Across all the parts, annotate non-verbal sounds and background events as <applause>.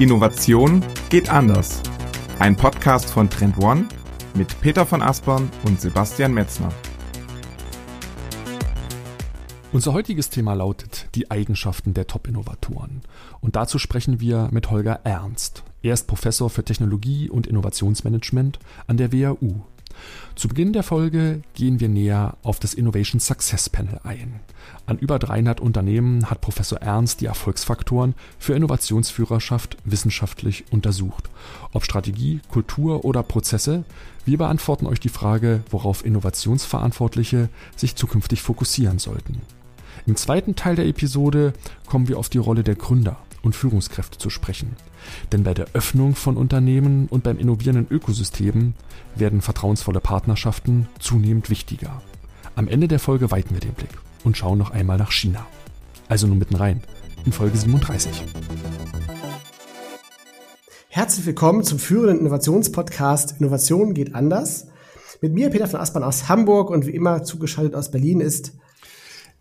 Innovation geht anders. Ein Podcast von Trend One mit Peter von Aspern und Sebastian Metzner. Unser heutiges Thema lautet die Eigenschaften der Top-Innovatoren. Und dazu sprechen wir mit Holger Ernst. Er ist Professor für Technologie und Innovationsmanagement an der WHU. Zu Beginn der Folge gehen wir näher auf das Innovation Success Panel ein. An über 300 Unternehmen hat Professor Ernst die Erfolgsfaktoren für Innovationsführerschaft wissenschaftlich untersucht. Ob Strategie, Kultur oder Prozesse, wir beantworten euch die Frage, worauf Innovationsverantwortliche sich zukünftig fokussieren sollten. Im zweiten Teil der Episode kommen wir auf die Rolle der Gründer und Führungskräfte zu sprechen. Denn bei der Öffnung von Unternehmen und beim innovierenden Ökosystem werden vertrauensvolle Partnerschaften zunehmend wichtiger. Am Ende der Folge weiten wir den Blick und schauen noch einmal nach China. Also nur mitten rein in Folge 37. Herzlich willkommen zum führenden Innovationspodcast Innovation geht anders. Mit mir Peter von Aspern aus Hamburg und wie immer zugeschaltet aus Berlin ist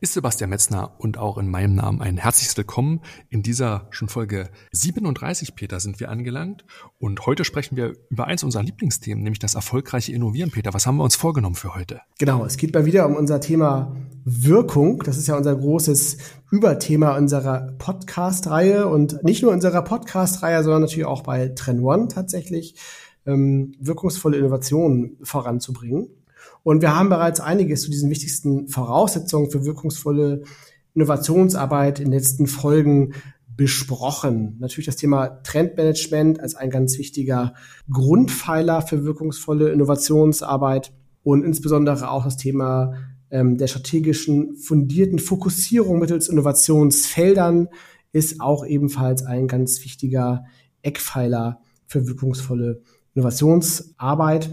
ist Sebastian Metzner und auch in meinem Namen ein herzliches Willkommen. In dieser schon Folge 37, Peter, sind wir angelangt. Und heute sprechen wir über eins unserer Lieblingsthemen, nämlich das erfolgreiche Innovieren. Peter, was haben wir uns vorgenommen für heute? Genau, es geht mal wieder um unser Thema Wirkung. Das ist ja unser großes Überthema unserer Podcast-Reihe und nicht nur unserer Podcast-Reihe, sondern natürlich auch bei Trend One tatsächlich ähm, wirkungsvolle Innovationen voranzubringen. Und wir haben bereits einiges zu diesen wichtigsten Voraussetzungen für wirkungsvolle Innovationsarbeit in den letzten Folgen besprochen. Natürlich das Thema Trendmanagement als ein ganz wichtiger Grundpfeiler für wirkungsvolle Innovationsarbeit und insbesondere auch das Thema ähm, der strategischen fundierten Fokussierung mittels Innovationsfeldern ist auch ebenfalls ein ganz wichtiger Eckpfeiler für wirkungsvolle Innovationsarbeit.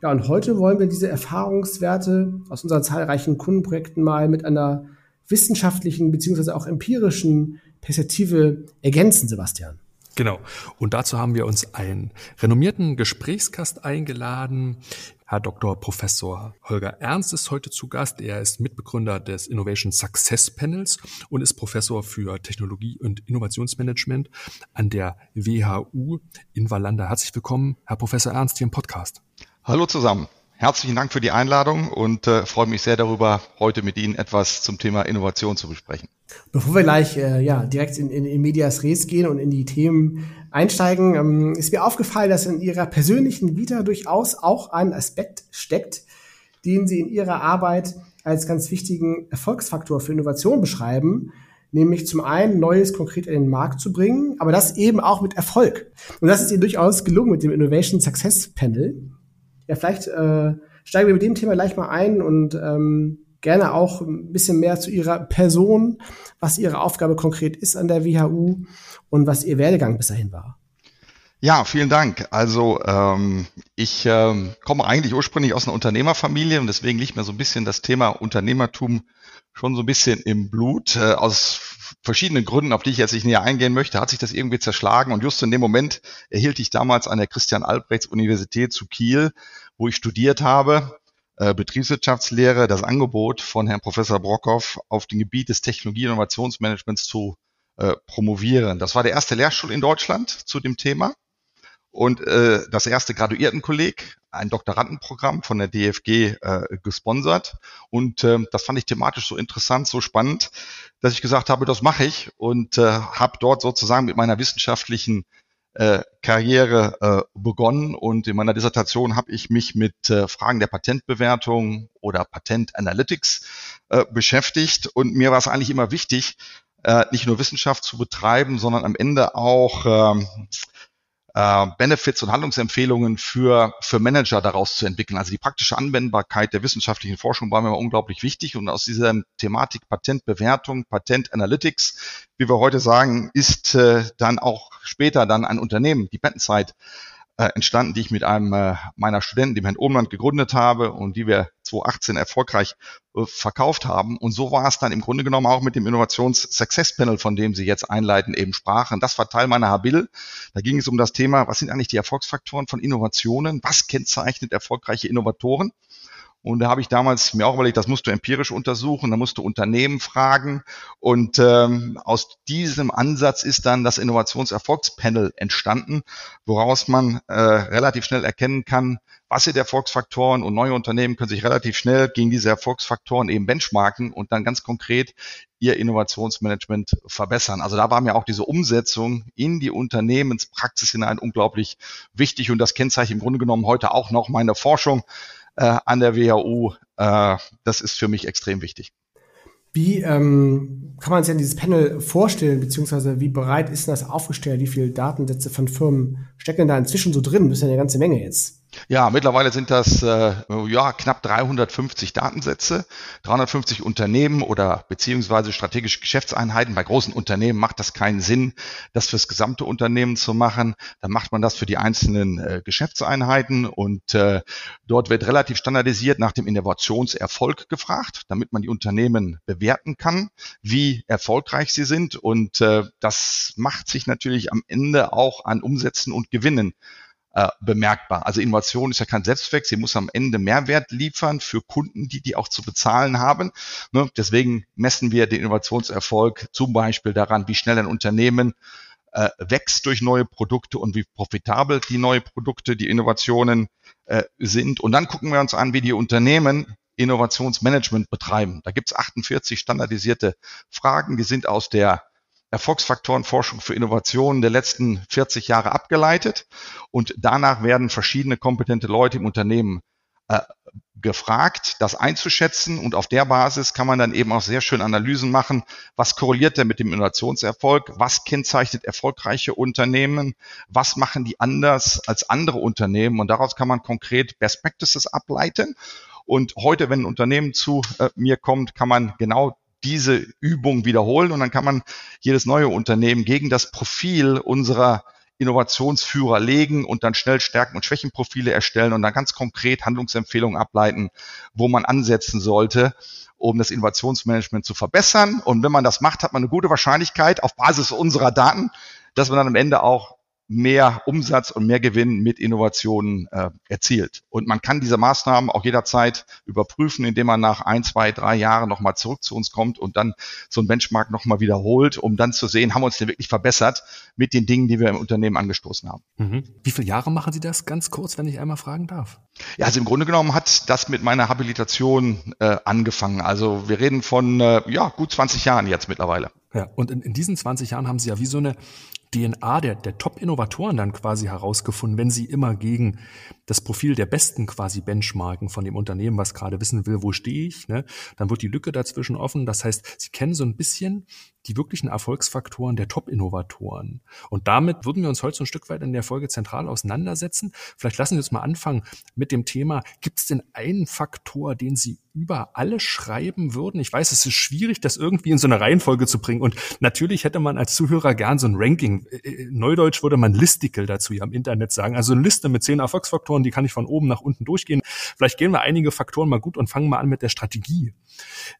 Ja, und heute wollen wir diese Erfahrungswerte aus unseren zahlreichen Kundenprojekten mal mit einer wissenschaftlichen beziehungsweise auch empirischen Perspektive ergänzen, Sebastian. Genau. Und dazu haben wir uns einen renommierten Gesprächskast eingeladen. Herr Dr. Professor Holger Ernst ist heute zu Gast. Er ist Mitbegründer des Innovation Success Panels und ist Professor für Technologie und Innovationsmanagement an der WHU in Wallander. Herzlich willkommen, Herr Professor Ernst, hier im Podcast. Hallo zusammen. Herzlichen Dank für die Einladung und äh, freue mich sehr darüber, heute mit Ihnen etwas zum Thema Innovation zu besprechen. Bevor wir gleich äh, ja, direkt in, in, in Medias Res gehen und in die Themen einsteigen, ähm, ist mir aufgefallen, dass in Ihrer persönlichen Vita durchaus auch ein Aspekt steckt, den Sie in Ihrer Arbeit als ganz wichtigen Erfolgsfaktor für Innovation beschreiben, nämlich zum einen Neues konkret in den Markt zu bringen, aber das eben auch mit Erfolg. Und das ist Ihnen durchaus gelungen mit dem Innovation Success Panel ja, vielleicht äh, steigen wir mit dem Thema gleich mal ein und ähm, gerne auch ein bisschen mehr zu Ihrer Person, was Ihre Aufgabe konkret ist an der WHU und was Ihr Werdegang bis dahin war. Ja, vielen Dank. Also ähm, ich ähm, komme eigentlich ursprünglich aus einer Unternehmerfamilie und deswegen liegt mir so ein bisschen das Thema Unternehmertum schon so ein bisschen im Blut. Äh, aus verschiedenen Gründen, auf die ich jetzt nicht näher eingehen möchte, hat sich das irgendwie zerschlagen. Und just in dem Moment erhielt ich damals an der Christian Albrechts Universität zu Kiel, wo ich studiert habe, äh, Betriebswirtschaftslehre, das Angebot von Herrn Professor Brockhoff auf dem Gebiet des Technologie- und Innovationsmanagements zu äh, promovieren. Das war der erste Lehrstuhl in Deutschland zu dem Thema und äh, das erste Graduiertenkolleg, ein Doktorandenprogramm von der DFG äh, gesponsert. Und äh, das fand ich thematisch so interessant, so spannend, dass ich gesagt habe, das mache ich. Und äh, habe dort sozusagen mit meiner wissenschaftlichen äh, Karriere äh, begonnen. Und in meiner Dissertation habe ich mich mit äh, Fragen der Patentbewertung oder Patent Analytics äh, beschäftigt. Und mir war es eigentlich immer wichtig, äh, nicht nur Wissenschaft zu betreiben, sondern am Ende auch ähm, äh, Benefits und Handlungsempfehlungen für, für Manager daraus zu entwickeln. Also die praktische Anwendbarkeit der wissenschaftlichen Forschung war mir unglaublich wichtig und aus dieser Thematik Patentbewertung, Patent Analytics, wie wir heute sagen, ist äh, dann auch später dann ein Unternehmen, die Patentszeit, äh, entstanden, die ich mit einem äh, meiner Studenten, dem Herrn Ohmland, gegründet habe und die wir 2018 erfolgreich äh, verkauft haben. Und so war es dann im Grunde genommen auch mit dem Innovations-Success-Panel, von dem Sie jetzt einleitend eben sprachen. Das war Teil meiner Habil. Da ging es um das Thema, was sind eigentlich die Erfolgsfaktoren von Innovationen? Was kennzeichnet erfolgreiche Innovatoren? Und da habe ich damals mir auch überlegt, das musst du empirisch untersuchen, da musst du Unternehmen fragen. Und ähm, aus diesem Ansatz ist dann das Innovationserfolgspanel entstanden, woraus man äh, relativ schnell erkennen kann, was sind Erfolgsfaktoren und neue Unternehmen können sich relativ schnell gegen diese Erfolgsfaktoren eben benchmarken und dann ganz konkret ihr Innovationsmanagement verbessern. Also da war mir auch diese Umsetzung in die Unternehmenspraxis hinein unglaublich wichtig und das kennzeichnet im Grunde genommen heute auch noch meine Forschung äh, an der WHU. Äh, das ist für mich extrem wichtig. Wie ähm, kann man sich an dieses Panel vorstellen, beziehungsweise wie bereit ist das aufgestellt? Wie viele Datensätze von Firmen stecken da inzwischen so drin? Das ist ja eine ganze Menge jetzt. Ja, mittlerweile sind das äh, ja knapp 350 Datensätze, 350 Unternehmen oder beziehungsweise strategische Geschäftseinheiten. Bei großen Unternehmen macht das keinen Sinn, das fürs gesamte Unternehmen zu machen. Dann macht man das für die einzelnen äh, Geschäftseinheiten und äh, dort wird relativ standardisiert nach dem Innovationserfolg gefragt, damit man die Unternehmen bewerten kann, wie erfolgreich sie sind und äh, das macht sich natürlich am Ende auch an Umsätzen und Gewinnen äh, bemerkbar. Also Innovation ist ja kein Selbstzweck, sie muss am Ende Mehrwert liefern für Kunden, die die auch zu bezahlen haben. Ne? Deswegen messen wir den Innovationserfolg zum Beispiel daran, wie schnell ein Unternehmen äh, wächst durch neue Produkte und wie profitabel die neue Produkte, die Innovationen äh, sind. Und dann gucken wir uns an, wie die Unternehmen Innovationsmanagement betreiben. Da gibt es 48 standardisierte Fragen, die sind aus der Erfolgsfaktorenforschung für Innovationen der letzten 40 Jahre abgeleitet. Und danach werden verschiedene kompetente Leute im Unternehmen äh, gefragt, das einzuschätzen. Und auf der Basis kann man dann eben auch sehr schön Analysen machen, was korreliert denn mit dem Innovationserfolg, was kennzeichnet erfolgreiche Unternehmen, was machen die anders als andere Unternehmen? Und daraus kann man konkret Best Practices ableiten. Und heute, wenn ein Unternehmen zu äh, mir kommt, kann man genau diese Übung wiederholen und dann kann man jedes neue Unternehmen gegen das Profil unserer Innovationsführer legen und dann schnell Stärken- und Schwächenprofile erstellen und dann ganz konkret Handlungsempfehlungen ableiten, wo man ansetzen sollte, um das Innovationsmanagement zu verbessern. Und wenn man das macht, hat man eine gute Wahrscheinlichkeit auf Basis unserer Daten, dass man dann am Ende auch mehr Umsatz und mehr Gewinn mit Innovationen äh, erzielt. Und man kann diese Maßnahmen auch jederzeit überprüfen, indem man nach ein, zwei, drei Jahren nochmal zurück zu uns kommt und dann so ein Benchmark nochmal wiederholt, um dann zu sehen, haben wir uns denn wirklich verbessert mit den Dingen, die wir im Unternehmen angestoßen haben. Mhm. Wie viele Jahre machen Sie das ganz kurz, wenn ich einmal fragen darf? Ja, also im Grunde genommen hat das mit meiner Habilitation äh, angefangen. Also wir reden von äh, ja, gut 20 Jahren jetzt mittlerweile. Ja, und in, in diesen 20 Jahren haben Sie ja wie so eine DNA der, der Top-Innovatoren dann quasi herausgefunden, wenn sie immer gegen das Profil der Besten quasi benchmarken von dem Unternehmen, was gerade wissen will, wo stehe ich, ne? dann wird die Lücke dazwischen offen. Das heißt, sie kennen so ein bisschen die wirklichen Erfolgsfaktoren der Top-Innovatoren. Und damit würden wir uns heute so ein Stück weit in der Folge zentral auseinandersetzen. Vielleicht lassen Sie uns mal anfangen mit dem Thema, gibt es denn einen Faktor, den Sie über alle schreiben würden? Ich weiß, es ist schwierig, das irgendwie in so eine Reihenfolge zu bringen. Und natürlich hätte man als Zuhörer gern so ein Ranking. Äh, äh, Neudeutsch würde man Listicle dazu ja im Internet sagen. Also eine Liste mit zehn Erfolgsfaktoren, die kann ich von oben nach unten durchgehen. Vielleicht gehen wir einige Faktoren mal gut und fangen mal an mit der Strategie,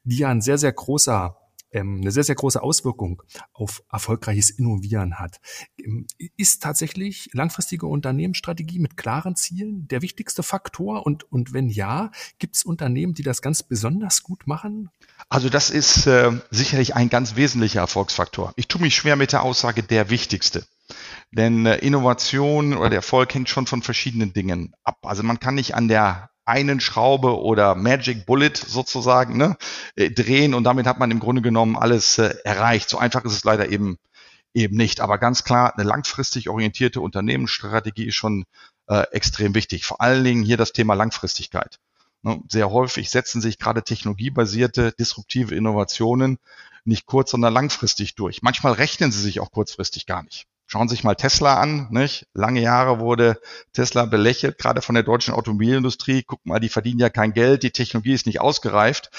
die ja ein sehr, sehr großer ähm, eine sehr, sehr große Auswirkung auf erfolgreiches Innovieren hat. Ähm, ist tatsächlich langfristige Unternehmensstrategie mit klaren Zielen der wichtigste Faktor? Und, und wenn ja, gibt es Unternehmen, die das ganz besonders gut machen? Also das ist äh, sicherlich ein ganz wesentlicher Erfolgsfaktor. Ich tue mich schwer mit der Aussage der wichtigste. Denn äh, Innovation oder der Erfolg hängt schon von verschiedenen Dingen ab. Also man kann nicht an der einen Schraube oder Magic Bullet sozusagen ne, äh, drehen und damit hat man im Grunde genommen alles äh, erreicht. So einfach ist es leider eben eben nicht. Aber ganz klar, eine langfristig orientierte Unternehmensstrategie ist schon äh, extrem wichtig. Vor allen Dingen hier das Thema Langfristigkeit. Ne, sehr häufig setzen sich gerade technologiebasierte disruptive Innovationen nicht kurz, sondern langfristig durch. Manchmal rechnen sie sich auch kurzfristig gar nicht. Schauen Sie sich mal Tesla an. Nicht? Lange Jahre wurde Tesla belächelt, gerade von der deutschen Automobilindustrie. Guck mal, die verdienen ja kein Geld, die Technologie ist nicht ausgereift.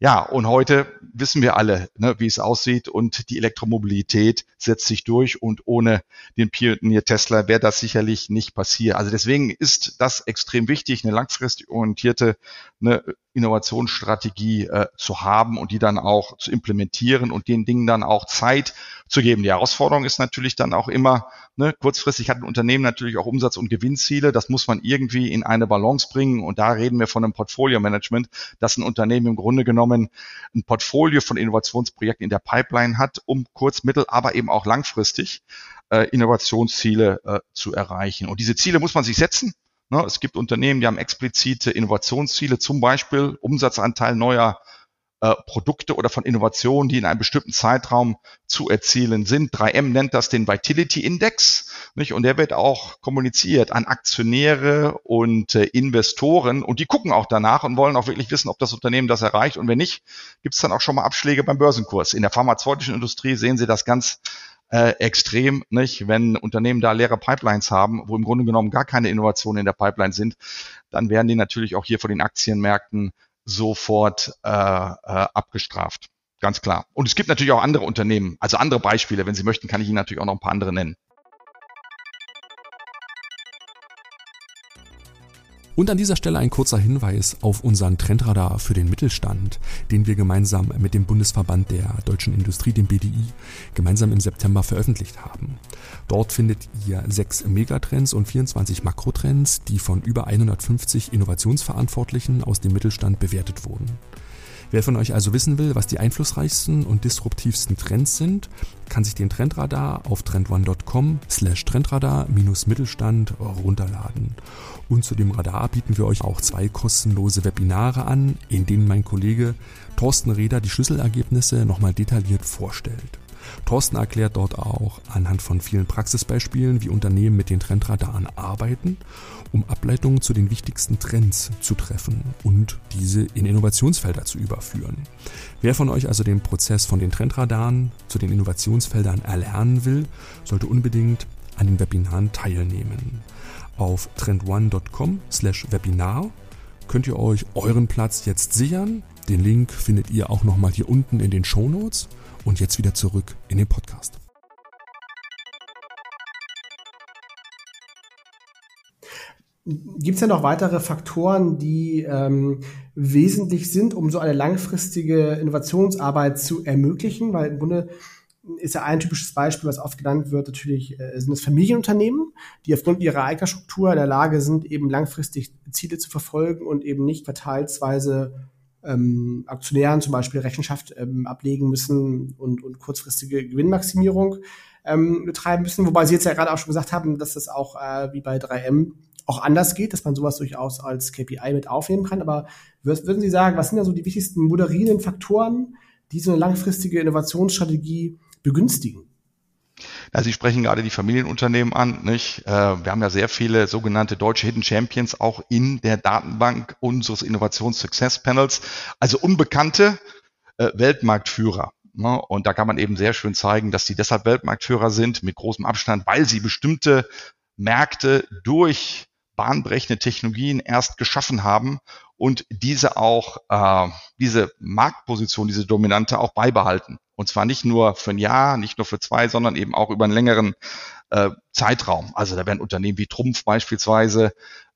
Ja, und heute wissen wir alle, ne, wie es aussieht und die Elektromobilität setzt sich durch und ohne den Pionier Tesla wäre das sicherlich nicht passiert. Also deswegen ist das extrem wichtig, eine langfristig orientierte eine Innovationsstrategie äh, zu haben und die dann auch zu implementieren und den Dingen dann auch Zeit zu geben. Die Herausforderung ist natürlich dann auch immer, ne, kurzfristig hat ein Unternehmen natürlich auch Umsatz- und Gewinnziele. Das muss man irgendwie in eine Balance bringen. Und da reden wir von einem Portfolio-Management, dass ein Unternehmen im Grunde genommen ein Portfolio von Innovationsprojekten in der Pipeline hat, um kurz-, mittel-, aber eben auch langfristig äh, Innovationsziele äh, zu erreichen. Und diese Ziele muss man sich setzen. Ne, es gibt Unternehmen, die haben explizite Innovationsziele, zum Beispiel Umsatzanteil neuer äh, Produkte oder von Innovationen, die in einem bestimmten Zeitraum zu erzielen sind. 3M nennt das den Vitality Index, nicht? Und der wird auch kommuniziert an Aktionäre und äh, Investoren und die gucken auch danach und wollen auch wirklich wissen, ob das Unternehmen das erreicht. Und wenn nicht, gibt es dann auch schon mal Abschläge beim Börsenkurs. In der pharmazeutischen Industrie sehen Sie das ganz äh, extrem, nicht? Wenn Unternehmen da leere Pipelines haben, wo im Grunde genommen gar keine Innovationen in der Pipeline sind, dann werden die natürlich auch hier von den Aktienmärkten sofort äh, äh, abgestraft. Ganz klar. Und es gibt natürlich auch andere Unternehmen, also andere Beispiele. Wenn Sie möchten, kann ich Ihnen natürlich auch noch ein paar andere nennen. Und an dieser Stelle ein kurzer Hinweis auf unseren Trendradar für den Mittelstand, den wir gemeinsam mit dem Bundesverband der deutschen Industrie, dem BDI, gemeinsam im September veröffentlicht haben. Dort findet ihr sechs Megatrends und 24 Makrotrends, die von über 150 Innovationsverantwortlichen aus dem Mittelstand bewertet wurden. Wer von euch also wissen will, was die einflussreichsten und disruptivsten Trends sind, kann sich den Trendradar auf trendone.com slash trendradar-mittelstand runterladen. Und zu dem Radar bieten wir euch auch zwei kostenlose Webinare an, in denen mein Kollege Thorsten Reder die Schlüsselergebnisse nochmal detailliert vorstellt. Thorsten erklärt dort auch anhand von vielen Praxisbeispielen, wie Unternehmen mit den Trendradaren arbeiten, um Ableitungen zu den wichtigsten Trends zu treffen und diese in Innovationsfelder zu überführen. Wer von euch also den Prozess von den Trendradaren zu den Innovationsfeldern erlernen will, sollte unbedingt an den Webinaren teilnehmen. Auf trendone.com slash Webinar könnt ihr euch euren Platz jetzt sichern. Den Link findet ihr auch nochmal hier unten in den Show Notes. Und jetzt wieder zurück in den Podcast. Gibt es ja noch weitere Faktoren, die ähm, wesentlich sind, um so eine langfristige Innovationsarbeit zu ermöglichen? Weil im Grunde ist ja ein typisches Beispiel, was oft genannt wird, natürlich äh, sind es Familienunternehmen, die aufgrund ihrer Eigenstruktur in der Lage sind, eben langfristig Ziele zu verfolgen und eben nicht quartalsweise ähm, Aktionären zum Beispiel Rechenschaft ähm, ablegen müssen und, und kurzfristige Gewinnmaximierung ähm, betreiben müssen. Wobei Sie jetzt ja gerade auch schon gesagt haben, dass das auch äh, wie bei 3M auch anders geht, dass man sowas durchaus als KPI mit aufnehmen kann. Aber würden Sie sagen, was sind da so die wichtigsten moderierenden Faktoren, die so eine langfristige Innovationsstrategie begünstigen? Ja, Sie sprechen gerade die Familienunternehmen an. Nicht? Äh, wir haben ja sehr viele sogenannte deutsche Hidden Champions auch in der Datenbank unseres Innovations Success Panels, also unbekannte äh, Weltmarktführer. Ne? Und da kann man eben sehr schön zeigen, dass sie deshalb Weltmarktführer sind mit großem Abstand, weil sie bestimmte Märkte durch bahnbrechende Technologien erst geschaffen haben und diese auch, äh, diese Marktposition, diese Dominante auch beibehalten. Und zwar nicht nur für ein Jahr, nicht nur für zwei, sondern eben auch über einen längeren äh, Zeitraum. Also da werden Unternehmen wie Trumpf beispielsweise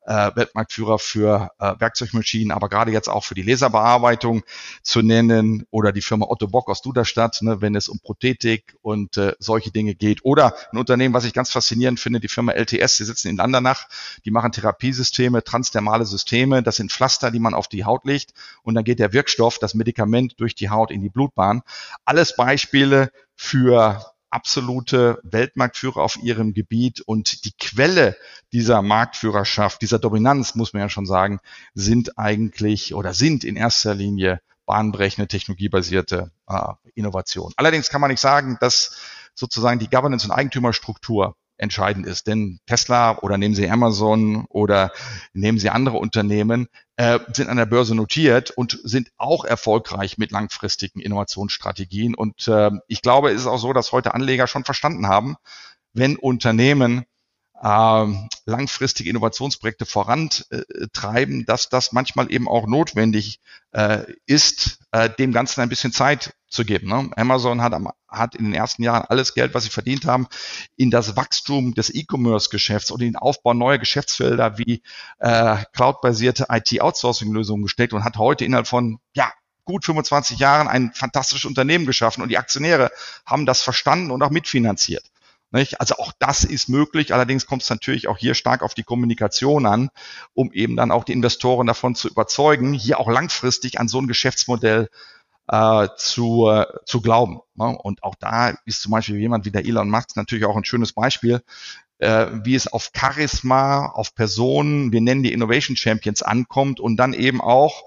äh, Weltmarktführer für äh, Werkzeugmaschinen, aber gerade jetzt auch für die Laserbearbeitung zu nennen oder die Firma Otto Bock aus Duderstadt, ne, wenn es um Prothetik und äh, solche Dinge geht. Oder ein Unternehmen, was ich ganz faszinierend finde, die Firma LTS, die sitzen in Landernach, die machen Therapiesysteme, transdermale Systeme, das sind Pflaster, die man auf die Haut legt und dann geht der Wirkstoff, das Medikament durch die Haut in die Blutbahn. Alles Beispiele für absolute Weltmarktführer auf ihrem Gebiet und die Quelle dieser Marktführerschaft, dieser Dominanz, muss man ja schon sagen, sind eigentlich oder sind in erster Linie bahnbrechende technologiebasierte äh, Innovation. Allerdings kann man nicht sagen, dass sozusagen die Governance und Eigentümerstruktur entscheidend ist. Denn Tesla oder nehmen Sie Amazon oder nehmen Sie andere Unternehmen, äh, sind an der Börse notiert und sind auch erfolgreich mit langfristigen Innovationsstrategien. Und äh, ich glaube, es ist auch so, dass heute Anleger schon verstanden haben, wenn Unternehmen ähm, langfristige Innovationsprojekte vorantreiben, dass das manchmal eben auch notwendig äh, ist, äh, dem Ganzen ein bisschen Zeit zu geben. Ne? Amazon hat, hat in den ersten Jahren alles Geld, was sie verdient haben, in das Wachstum des E-Commerce-Geschäfts und in den Aufbau neuer Geschäftsfelder wie äh, cloud-basierte IT-Outsourcing-Lösungen gesteckt und hat heute innerhalb von ja, gut 25 Jahren ein fantastisches Unternehmen geschaffen und die Aktionäre haben das verstanden und auch mitfinanziert. Nicht? Also auch das ist möglich. Allerdings kommt es natürlich auch hier stark auf die Kommunikation an, um eben dann auch die Investoren davon zu überzeugen, hier auch langfristig an so ein Geschäftsmodell äh, zu, äh, zu glauben. Ne? Und auch da ist zum Beispiel jemand wie der Elon Musk natürlich auch ein schönes Beispiel, äh, wie es auf Charisma, auf Personen, wir nennen die Innovation Champions ankommt und dann eben auch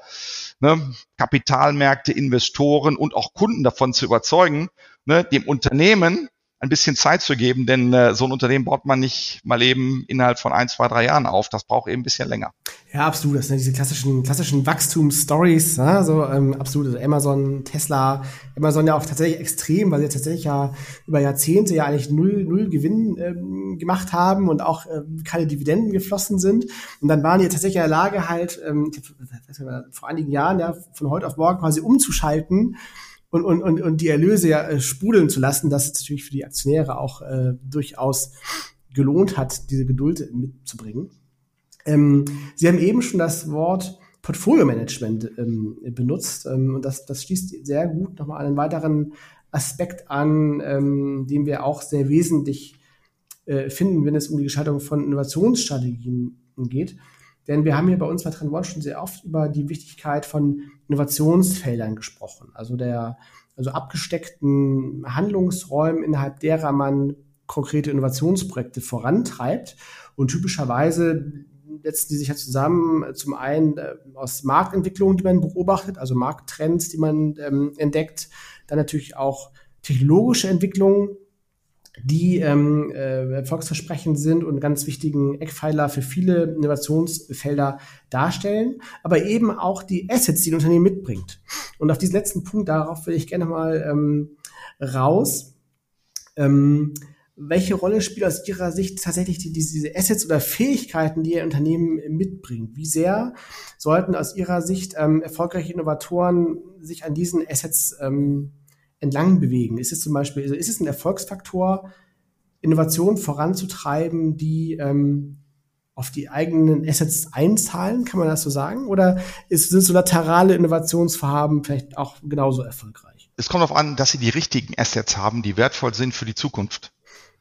ne, Kapitalmärkte, Investoren und auch Kunden davon zu überzeugen, ne, dem Unternehmen ein bisschen Zeit zu geben, denn äh, so ein Unternehmen baut man nicht mal eben innerhalb von ein, zwei, drei Jahren auf. Das braucht eben ein bisschen länger. Ja, absolut. Das sind diese klassischen, klassischen Wachstumsstories, ja, so ähm, absolut. Also Amazon, Tesla, Amazon ja auch tatsächlich extrem, weil sie tatsächlich ja über Jahrzehnte ja eigentlich null, null Gewinn ähm, gemacht haben und auch ähm, keine Dividenden geflossen sind. Und dann waren die tatsächlich in der Lage, halt ähm, vor einigen Jahren ja von heute auf morgen quasi umzuschalten und, und, und, und die Erlöse ja äh, sprudeln zu lassen, dass es natürlich für die Aktionäre auch äh, durchaus gelohnt hat, diese Geduld mitzubringen. Ähm, Sie haben eben schon das Wort Portfolio Management ähm, benutzt ähm, und das, das schließt sehr gut nochmal einen weiteren Aspekt an, ähm, den wir auch sehr wesentlich äh, finden, wenn es um die Gestaltung von Innovationsstrategien geht. Denn wir haben hier bei uns bei Trend One schon sehr oft über die Wichtigkeit von Innovationsfeldern gesprochen. Also der, also abgesteckten Handlungsräumen, innerhalb derer man konkrete Innovationsprojekte vorantreibt. Und typischerweise setzen die sich ja zusammen, zum einen äh, aus Marktentwicklungen, die man beobachtet, also Markttrends, die man ähm, entdeckt, dann natürlich auch technologische Entwicklungen, die ähm, äh, erfolgsversprechend sind und ganz wichtigen Eckpfeiler für viele Innovationsfelder darstellen, aber eben auch die Assets, die ein Unternehmen mitbringt. Und auf diesen letzten Punkt, darauf will ich gerne mal ähm, raus. Ähm, welche Rolle spielt aus Ihrer Sicht tatsächlich die, diese Assets oder Fähigkeiten, die Ihr Unternehmen mitbringt? Wie sehr sollten aus Ihrer Sicht ähm, erfolgreiche Innovatoren sich an diesen Assets ähm, entlang bewegen? Ist es zum Beispiel, also ist es ein Erfolgsfaktor, Innovationen voranzutreiben, die ähm, auf die eigenen Assets einzahlen, kann man das so sagen? Oder ist, sind so laterale Innovationsvorhaben vielleicht auch genauso erfolgreich? Es kommt darauf an, dass sie die richtigen Assets haben, die wertvoll sind für die Zukunft.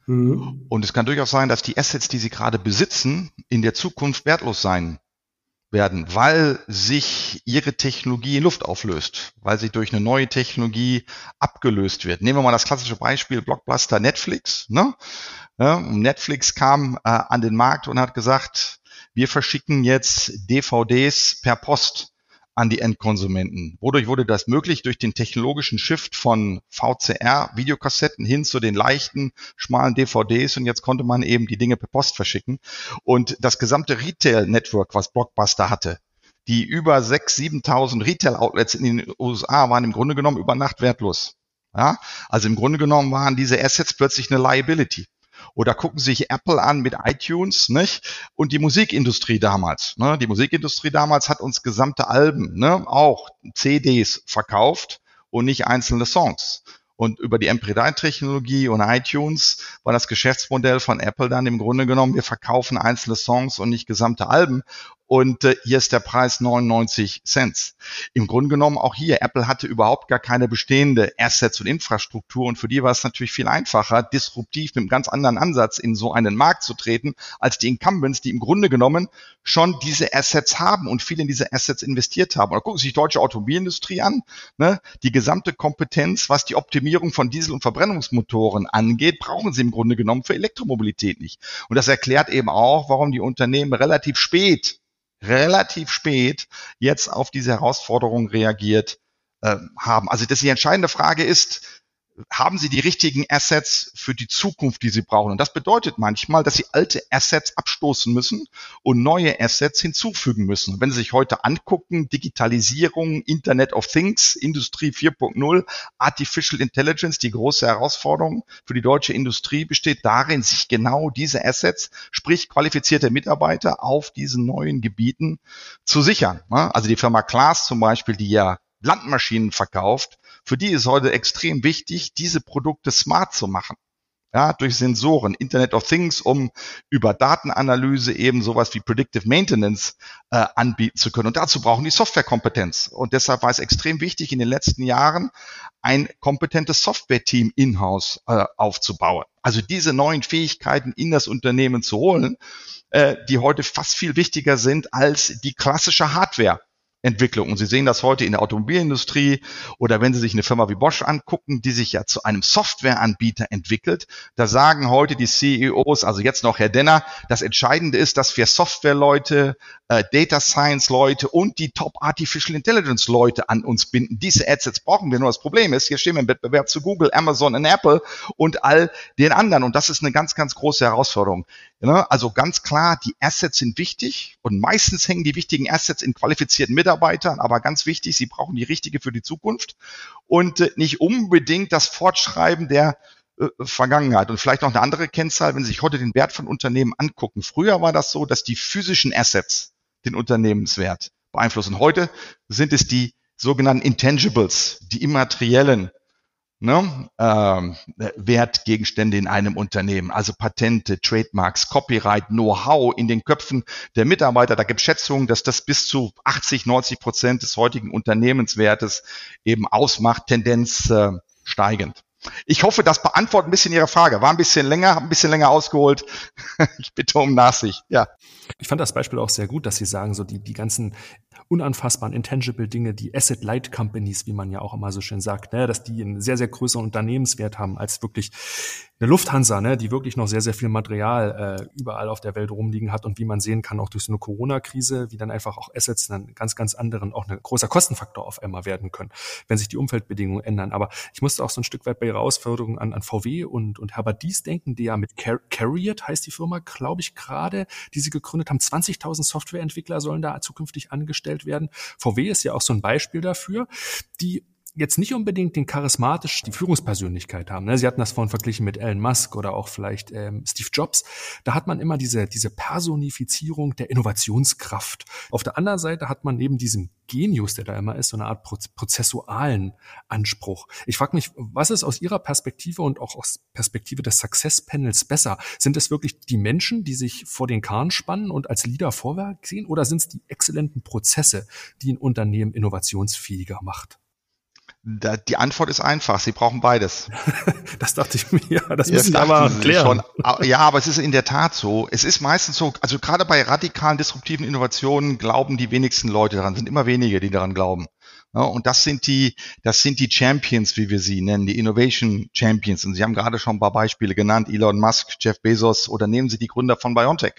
Mhm. Und es kann durchaus sein, dass die Assets, die sie gerade besitzen, in der Zukunft wertlos sein werden, weil sich ihre Technologie in Luft auflöst, weil sie durch eine neue Technologie abgelöst wird. Nehmen wir mal das klassische Beispiel Blockbuster Netflix. Ne? Netflix kam äh, an den Markt und hat gesagt, wir verschicken jetzt DVDs per Post an die Endkonsumenten. Wodurch wurde das möglich? Durch den technologischen Shift von VCR-Videokassetten hin zu den leichten, schmalen DVDs und jetzt konnte man eben die Dinge per Post verschicken. Und das gesamte Retail-Network, was Blockbuster hatte, die über 6.000, 7.000 Retail-Outlets in den USA waren im Grunde genommen über Nacht wertlos. Ja? Also im Grunde genommen waren diese Assets plötzlich eine Liability. Oder gucken Sie sich Apple an mit iTunes, nicht? Und die Musikindustrie damals. Ne? Die Musikindustrie damals hat uns gesamte Alben, ne? auch CDs verkauft und nicht einzelne Songs. Und über die MP3-Technologie und iTunes war das Geschäftsmodell von Apple dann im Grunde genommen, wir verkaufen einzelne Songs und nicht gesamte Alben und äh, hier ist der Preis 99 Cent. Im Grunde genommen auch hier, Apple hatte überhaupt gar keine bestehende Assets und Infrastruktur und für die war es natürlich viel einfacher, disruptiv mit einem ganz anderen Ansatz in so einen Markt zu treten, als die Incumbents, die im Grunde genommen schon diese Assets haben und viel in diese Assets investiert haben. Oder gucken Sie sich die deutsche Automobilindustrie an, ne? die gesamte Kompetenz, was die Optimierung von Diesel- und Verbrennungsmotoren angeht, brauchen sie im Grunde genommen für Elektromobilität nicht. Und das erklärt eben auch, warum die Unternehmen relativ spät relativ spät jetzt auf diese Herausforderung reagiert äh, haben. Also das die entscheidende Frage ist, haben sie die richtigen Assets für die Zukunft, die sie brauchen. Und das bedeutet manchmal, dass sie alte Assets abstoßen müssen und neue Assets hinzufügen müssen. wenn Sie sich heute angucken, Digitalisierung, Internet of Things, Industrie 4.0, Artificial Intelligence, die große Herausforderung für die deutsche Industrie besteht darin, sich genau diese Assets, sprich qualifizierte Mitarbeiter auf diesen neuen Gebieten zu sichern. Also die Firma Klaas zum Beispiel, die ja Landmaschinen verkauft, für die ist heute extrem wichtig, diese Produkte smart zu machen. Ja, durch Sensoren, Internet of Things, um über Datenanalyse eben sowas wie Predictive Maintenance äh, anbieten zu können. Und dazu brauchen die Softwarekompetenz. Und deshalb war es extrem wichtig, in den letzten Jahren ein kompetentes Software-Team in-house äh, aufzubauen. Also diese neuen Fähigkeiten in das Unternehmen zu holen, äh, die heute fast viel wichtiger sind als die klassische Hardware. Entwicklung. Und Sie sehen das heute in der Automobilindustrie oder wenn Sie sich eine Firma wie Bosch angucken, die sich ja zu einem Softwareanbieter entwickelt. Da sagen heute die CEOs, also jetzt noch Herr Denner, das Entscheidende ist, dass wir Softwareleute, äh, Data Science Leute und die Top Artificial Intelligence Leute an uns binden. Diese Assets brauchen wir. Nur das Problem ist, hier stehen wir im Wettbewerb zu Google, Amazon und Apple und all den anderen. Und das ist eine ganz, ganz große Herausforderung. Ja, also ganz klar, die Assets sind wichtig und meistens hängen die wichtigen Assets in qualifizierten Mitarbeitern, aber ganz wichtig, sie brauchen die richtige für die Zukunft und äh, nicht unbedingt das Fortschreiben der äh, Vergangenheit. Und vielleicht noch eine andere Kennzahl, wenn Sie sich heute den Wert von Unternehmen angucken. Früher war das so, dass die physischen Assets den Unternehmenswert beeinflussen. Heute sind es die sogenannten Intangibles, die immateriellen ne, ähm, Wertgegenstände in einem Unternehmen, also Patente, Trademarks, Copyright, Know-how in den Köpfen der Mitarbeiter. Da gibt es Schätzungen, dass das bis zu 80, 90 Prozent des heutigen Unternehmenswertes eben ausmacht, Tendenz äh, steigend. Ich hoffe, das beantwortet ein bisschen Ihre Frage. War ein bisschen länger, ein bisschen länger ausgeholt. <laughs> ich bitte um Nachsicht. Ja. Ich fand das Beispiel auch sehr gut, dass Sie sagen, so die, die ganzen unanfassbaren intangible Dinge, die Asset-Light Companies, wie man ja auch immer so schön sagt, ne, dass die einen sehr, sehr größeren Unternehmenswert haben als wirklich eine Lufthansa, ne, die wirklich noch sehr, sehr viel Material äh, überall auf der Welt rumliegen hat und wie man sehen kann, auch durch so eine Corona-Krise, wie dann einfach auch Assets einen ganz, ganz anderen, auch ein großer Kostenfaktor auf einmal werden können, wenn sich die Umfeldbedingungen ändern. Aber ich musste auch so ein Stück weit bei Ihrer Ausforderung an, an VW und, und Herbert Dies denken, die ja mit Car Carriot heißt die Firma, glaube ich, gerade, die sie gegründet haben. 20.000 Softwareentwickler sollen da zukünftig angestellt werden. VW ist ja auch so ein Beispiel dafür, die jetzt nicht unbedingt den charismatisch die Führungspersönlichkeit haben. Ne? Sie hatten das vorhin verglichen mit Elon Musk oder auch vielleicht ähm, Steve Jobs. Da hat man immer diese, diese Personifizierung der Innovationskraft. Auf der anderen Seite hat man neben diesem Genius, der da immer ist, so eine Art prozessualen Anspruch. Ich frage mich, was ist aus Ihrer Perspektive und auch aus Perspektive des Success Panels besser? Sind es wirklich die Menschen, die sich vor den Kahn spannen und als Leader vorwärts gehen, oder sind es die exzellenten Prozesse, die ein Unternehmen innovationsfähiger macht? Da, die Antwort ist einfach. Sie brauchen beides. <laughs> das dachte ich mir. Ja, das müssen Sie aber klären. Schon. Ja, aber es ist in der Tat so. Es ist meistens so, also gerade bei radikalen, disruptiven Innovationen glauben die wenigsten Leute daran, sind immer wenige, die daran glauben. Ja, und das sind die, das sind die Champions, wie wir sie nennen, die Innovation Champions. Und Sie haben gerade schon ein paar Beispiele genannt, Elon Musk, Jeff Bezos oder nehmen Sie die Gründer von BioNTech.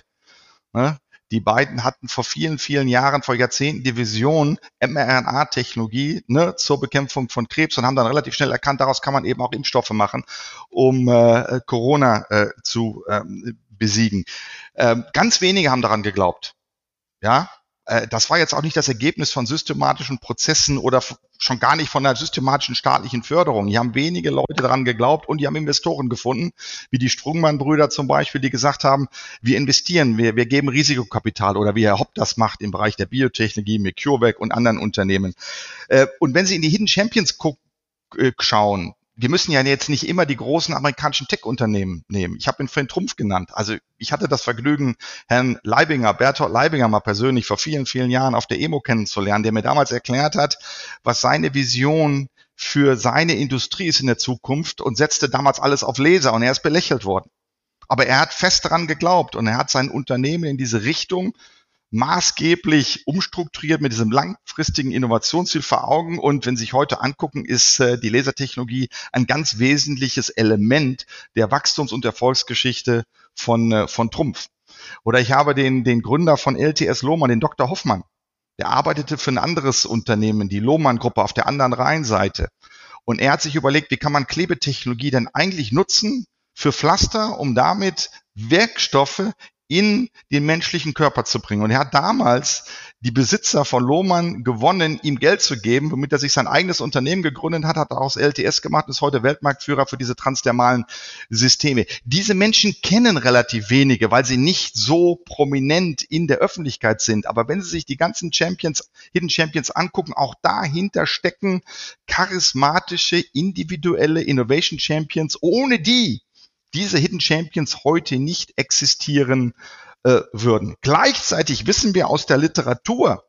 Ja, die beiden hatten vor vielen, vielen Jahren, vor Jahrzehnten die Vision mRNA-Technologie ne, zur Bekämpfung von Krebs und haben dann relativ schnell erkannt, daraus kann man eben auch Impfstoffe machen, um äh, Corona äh, zu ähm, besiegen. Ähm, ganz wenige haben daran geglaubt. Ja, das war jetzt auch nicht das Ergebnis von systematischen Prozessen oder schon gar nicht von einer systematischen staatlichen Förderung. Hier haben wenige Leute daran geglaubt und die haben Investoren gefunden, wie die Strungmann-Brüder zum Beispiel, die gesagt haben, wir investieren, wir, wir geben Risikokapital oder wie Herr Hopp das macht im Bereich der Biotechnologie mit CureVac und anderen Unternehmen. Äh, und wenn Sie in die Hidden Champions äh, schauen, wir müssen ja jetzt nicht immer die großen amerikanischen Tech-Unternehmen nehmen. Ich habe ihn vorhin Trumpf genannt. Also ich hatte das Vergnügen, Herrn Leibinger, Bertolt Leibinger mal persönlich vor vielen, vielen Jahren auf der EMO kennenzulernen, der mir damals erklärt hat, was seine Vision für seine Industrie ist in der Zukunft und setzte damals alles auf Laser und er ist belächelt worden. Aber er hat fest daran geglaubt und er hat sein Unternehmen in diese Richtung maßgeblich umstrukturiert mit diesem langfristigen Innovationsziel vor Augen. Und wenn Sie sich heute angucken, ist äh, die Lasertechnologie ein ganz wesentliches Element der Wachstums- und Erfolgsgeschichte von, äh, von Trumpf. Oder ich habe den, den Gründer von LTS Lohmann, den Dr. Hoffmann. Der arbeitete für ein anderes Unternehmen, die Lohmann-Gruppe auf der anderen Rheinseite. Und er hat sich überlegt, wie kann man Klebetechnologie denn eigentlich nutzen für Pflaster, um damit Werkstoffe in den menschlichen Körper zu bringen. Und er hat damals die Besitzer von Lohmann gewonnen, ihm Geld zu geben, womit er sich sein eigenes Unternehmen gegründet hat, hat daraus LTS gemacht, ist heute Weltmarktführer für diese transdermalen Systeme. Diese Menschen kennen relativ wenige, weil sie nicht so prominent in der Öffentlichkeit sind. Aber wenn Sie sich die ganzen Champions, Hidden Champions angucken, auch dahinter stecken charismatische, individuelle Innovation Champions, ohne die diese Hidden Champions heute nicht existieren äh, würden. Gleichzeitig wissen wir aus der Literatur,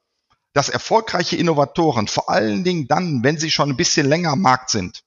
dass erfolgreiche Innovatoren vor allen Dingen dann, wenn sie schon ein bisschen länger am Markt sind,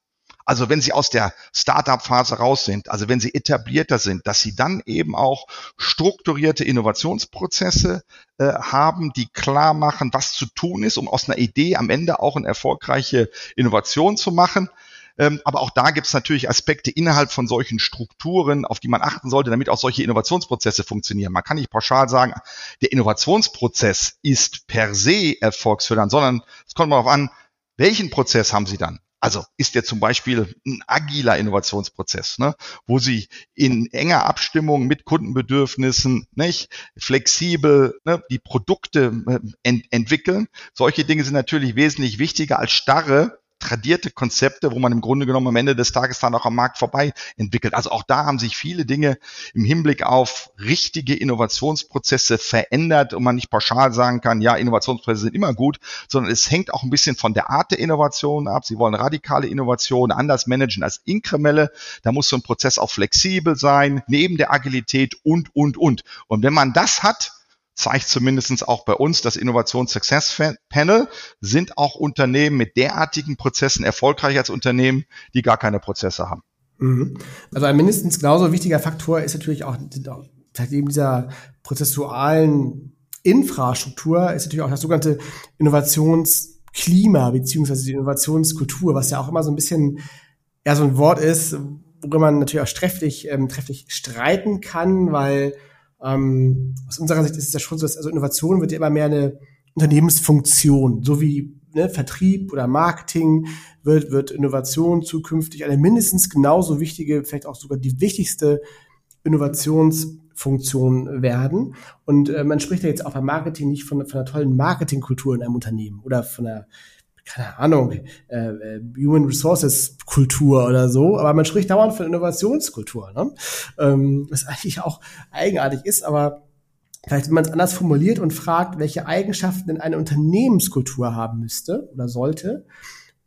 also wenn sie aus der Startup-Phase raus sind, also wenn sie etablierter sind, dass sie dann eben auch strukturierte Innovationsprozesse äh, haben, die klar machen, was zu tun ist, um aus einer Idee am Ende auch eine erfolgreiche Innovation zu machen. Ähm, aber auch da gibt es natürlich Aspekte innerhalb von solchen Strukturen, auf die man achten sollte, damit auch solche Innovationsprozesse funktionieren. Man kann nicht pauschal sagen, der Innovationsprozess ist per se erfolgsfördernd, sondern es kommt darauf an, welchen Prozess haben Sie dann? Also ist der zum Beispiel ein agiler Innovationsprozess, ne, wo Sie in enger Abstimmung mit Kundenbedürfnissen nicht, flexibel ne, die Produkte äh, ent entwickeln. Solche Dinge sind natürlich wesentlich wichtiger als starre tradierte Konzepte, wo man im Grunde genommen am Ende des Tages dann auch am Markt vorbei entwickelt. Also auch da haben sich viele Dinge im Hinblick auf richtige Innovationsprozesse verändert und man nicht pauschal sagen kann, ja, Innovationsprozesse sind immer gut, sondern es hängt auch ein bisschen von der Art der Innovation ab. Sie wollen radikale Innovation anders managen als Inkremelle. Da muss so ein Prozess auch flexibel sein, neben der Agilität und, und, und. Und wenn man das hat, zeigt zumindest auch bei uns das Innovation Success Panel, sind auch Unternehmen mit derartigen Prozessen erfolgreich als Unternehmen, die gar keine Prozesse haben. Mhm. Also ein mindestens genauso wichtiger Faktor ist natürlich auch neben dieser prozessualen Infrastruktur ist natürlich auch das sogenannte Innovationsklima beziehungsweise die Innovationskultur, was ja auch immer so ein bisschen ja so ein Wort ist, worüber man natürlich auch trefflich, ähm, trefflich streiten kann, weil ähm, aus unserer Sicht ist es ja schon so, dass also Innovation wird ja immer mehr eine Unternehmensfunktion, so wie ne, Vertrieb oder Marketing wird, wird Innovation zukünftig eine mindestens genauso wichtige, vielleicht auch sogar die wichtigste Innovationsfunktion werden. Und äh, man spricht ja jetzt auch beim Marketing nicht von, von einer tollen Marketingkultur in einem Unternehmen oder von einer keine Ahnung, äh, äh, Human Resources Kultur oder so, aber man spricht dauernd von Innovationskultur, ne? ähm, was eigentlich auch eigenartig ist, aber vielleicht wenn man es anders formuliert und fragt, welche Eigenschaften denn eine Unternehmenskultur haben müsste oder sollte,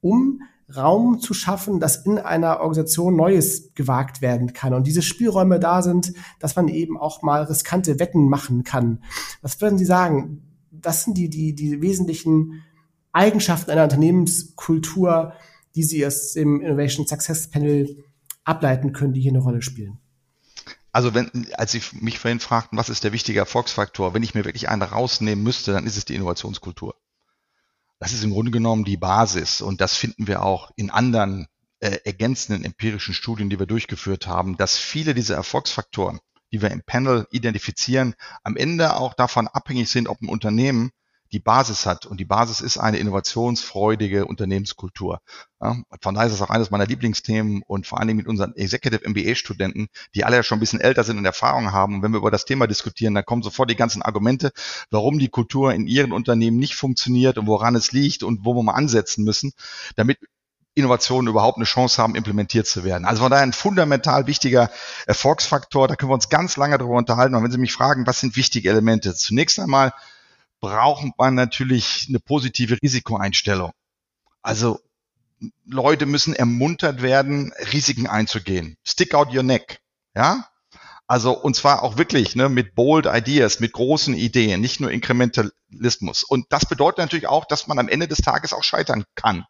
um Raum zu schaffen, dass in einer Organisation Neues gewagt werden kann und diese Spielräume da sind, dass man eben auch mal riskante Wetten machen kann. Was würden Sie sagen? Das sind die, die, die wesentlichen Eigenschaften einer Unternehmenskultur, die Sie aus dem Innovation Success Panel ableiten können, die hier eine Rolle spielen? Also wenn, als Sie mich vorhin fragten, was ist der wichtige Erfolgsfaktor, wenn ich mir wirklich einen rausnehmen müsste, dann ist es die Innovationskultur. Das ist im Grunde genommen die Basis und das finden wir auch in anderen äh, ergänzenden empirischen Studien, die wir durchgeführt haben, dass viele dieser Erfolgsfaktoren, die wir im Panel identifizieren, am Ende auch davon abhängig sind, ob ein Unternehmen die Basis hat. Und die Basis ist eine innovationsfreudige Unternehmenskultur. Ja, von daher ist es auch eines meiner Lieblingsthemen und vor allen Dingen mit unseren Executive MBA-Studenten, die alle ja schon ein bisschen älter sind und Erfahrung haben. Und wenn wir über das Thema diskutieren, dann kommen sofort die ganzen Argumente, warum die Kultur in ihren Unternehmen nicht funktioniert und woran es liegt und wo wir mal ansetzen müssen, damit Innovationen überhaupt eine Chance haben, implementiert zu werden. Also von daher ein fundamental wichtiger Erfolgsfaktor. Da können wir uns ganz lange darüber unterhalten. Und wenn Sie mich fragen, was sind wichtige Elemente? Zunächst einmal braucht man natürlich eine positive Risikoeinstellung. Also Leute müssen ermuntert werden, Risiken einzugehen. Stick out your neck. Ja? Also, und zwar auch wirklich ne, mit bold Ideas, mit großen Ideen, nicht nur Inkrementalismus. Und das bedeutet natürlich auch, dass man am Ende des Tages auch scheitern kann.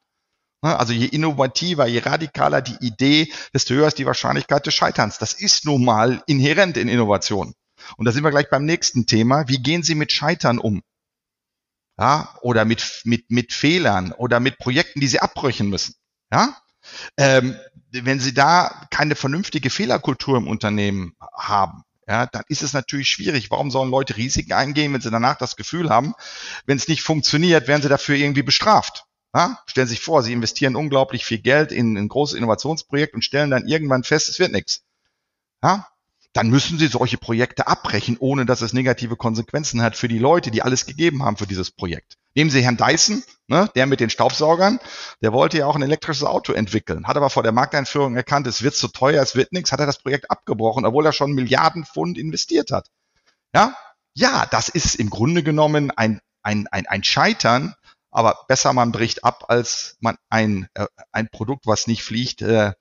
Ne, also je innovativer, je radikaler die Idee, desto höher ist die Wahrscheinlichkeit des Scheiterns. Das ist nun mal inhärent in Innovation. Und da sind wir gleich beim nächsten Thema. Wie gehen Sie mit Scheitern um? Ja, oder mit, mit, mit Fehlern oder mit Projekten, die sie abbrechen müssen. Ja? Ähm, wenn sie da keine vernünftige Fehlerkultur im Unternehmen haben, ja, dann ist es natürlich schwierig. Warum sollen Leute Risiken eingehen, wenn sie danach das Gefühl haben, wenn es nicht funktioniert, werden sie dafür irgendwie bestraft? Ja? Stellen Sie sich vor, Sie investieren unglaublich viel Geld in ein großes Innovationsprojekt und stellen dann irgendwann fest, es wird nichts. Ja? Dann müssen Sie solche Projekte abbrechen, ohne dass es negative Konsequenzen hat für die Leute, die alles gegeben haben für dieses Projekt. Nehmen Sie Herrn Dyson, ne, der mit den Staubsaugern, der wollte ja auch ein elektrisches Auto entwickeln, hat aber vor der Markteinführung erkannt, es wird zu teuer, es wird nichts, hat er das Projekt abgebrochen, obwohl er schon Milliarden Pfund investiert hat. Ja, ja, das ist im Grunde genommen ein, ein, ein, ein Scheitern aber besser man bricht ab, als man ein, äh, ein Produkt, was nicht fliegt, äh,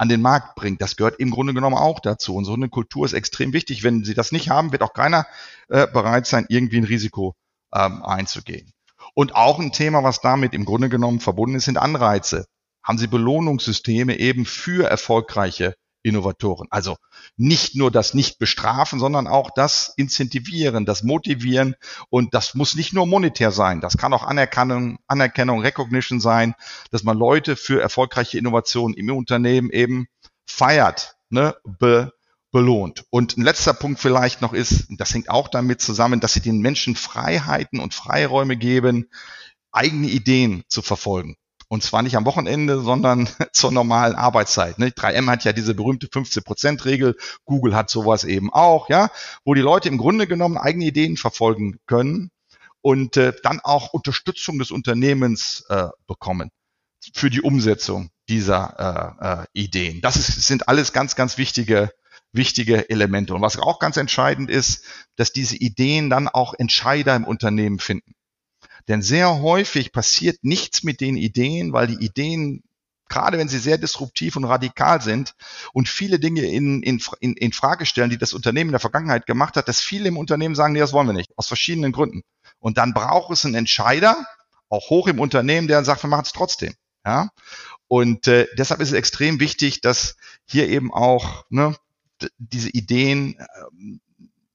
an den Markt bringt. Das gehört im Grunde genommen auch dazu. Und so eine Kultur ist extrem wichtig. Wenn Sie das nicht haben, wird auch keiner äh, bereit sein, irgendwie ein Risiko ähm, einzugehen. Und auch ein Thema, was damit im Grunde genommen verbunden ist, sind Anreize. Haben Sie Belohnungssysteme eben für erfolgreiche Innovatoren. Also nicht nur das nicht bestrafen, sondern auch das incentivieren, das motivieren und das muss nicht nur monetär sein. Das kann auch Anerkennung, Anerkennung, Recognition sein, dass man Leute für erfolgreiche Innovationen im Unternehmen eben feiert, ne, be, belohnt. Und ein letzter Punkt vielleicht noch ist, das hängt auch damit zusammen, dass sie den Menschen Freiheiten und Freiräume geben, eigene Ideen zu verfolgen. Und zwar nicht am Wochenende, sondern <laughs> zur normalen Arbeitszeit. Ne? 3M hat ja diese berühmte 15-Prozent-Regel. Google hat sowas eben auch, ja, wo die Leute im Grunde genommen eigene Ideen verfolgen können und äh, dann auch Unterstützung des Unternehmens äh, bekommen für die Umsetzung dieser äh, äh, Ideen. Das ist, sind alles ganz, ganz wichtige wichtige Elemente. Und was auch ganz entscheidend ist, dass diese Ideen dann auch Entscheider im Unternehmen finden. Denn sehr häufig passiert nichts mit den Ideen, weil die Ideen gerade wenn sie sehr disruptiv und radikal sind und viele Dinge in, in, in, in Frage stellen, die das Unternehmen in der Vergangenheit gemacht hat, dass viele im Unternehmen sagen, nee, das wollen wir nicht, aus verschiedenen Gründen. Und dann braucht es einen Entscheider, auch hoch im Unternehmen, der dann sagt, wir machen es trotzdem. Ja? Und äh, deshalb ist es extrem wichtig, dass hier eben auch ne, diese Ideen äh,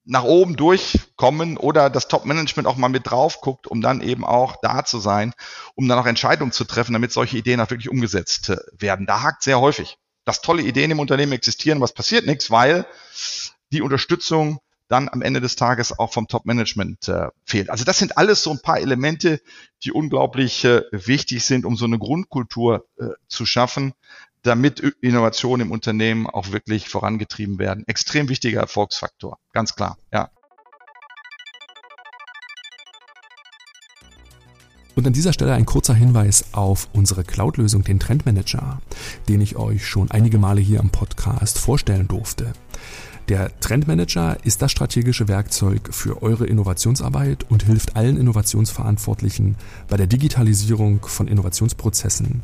nach oben durchkommen oder das Top-Management auch mal mit drauf guckt, um dann eben auch da zu sein, um dann auch Entscheidungen zu treffen, damit solche Ideen auch wirklich umgesetzt äh, werden. Da hakt sehr häufig. Dass tolle Ideen im Unternehmen existieren, was passiert nichts, weil die Unterstützung dann am Ende des Tages auch vom Top-Management äh, fehlt. Also das sind alles so ein paar Elemente, die unglaublich äh, wichtig sind, um so eine Grundkultur äh, zu schaffen, damit Innovationen im Unternehmen auch wirklich vorangetrieben werden. Extrem wichtiger Erfolgsfaktor, ganz klar, ja. Und an dieser Stelle ein kurzer Hinweis auf unsere Cloud-Lösung, den Trendmanager, den ich euch schon einige Male hier im Podcast vorstellen durfte. Der Trendmanager ist das strategische Werkzeug für eure Innovationsarbeit und hilft allen Innovationsverantwortlichen bei der Digitalisierung von Innovationsprozessen.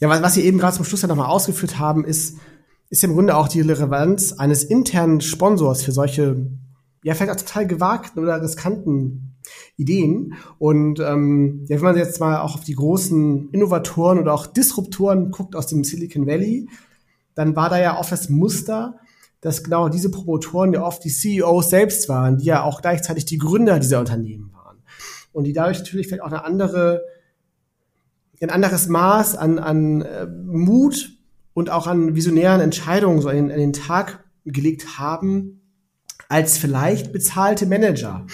Ja, was, was Sie eben gerade zum Schluss ja nochmal ausgeführt haben, ist, ist im Grunde auch die Relevanz eines internen Sponsors für solche, ja, vielleicht auch total gewagten oder riskanten Ideen. Und ähm, ja, wenn man jetzt mal auch auf die großen Innovatoren oder auch Disruptoren guckt aus dem Silicon Valley, dann war da ja oft das Muster, dass genau diese Promotoren ja oft die CEOs selbst waren, die ja auch gleichzeitig die Gründer dieser Unternehmen waren. Und die dadurch natürlich vielleicht auch eine andere ein anderes Maß an, an äh, Mut und auch an visionären Entscheidungen so an den, an den Tag gelegt haben, als vielleicht bezahlte Manager.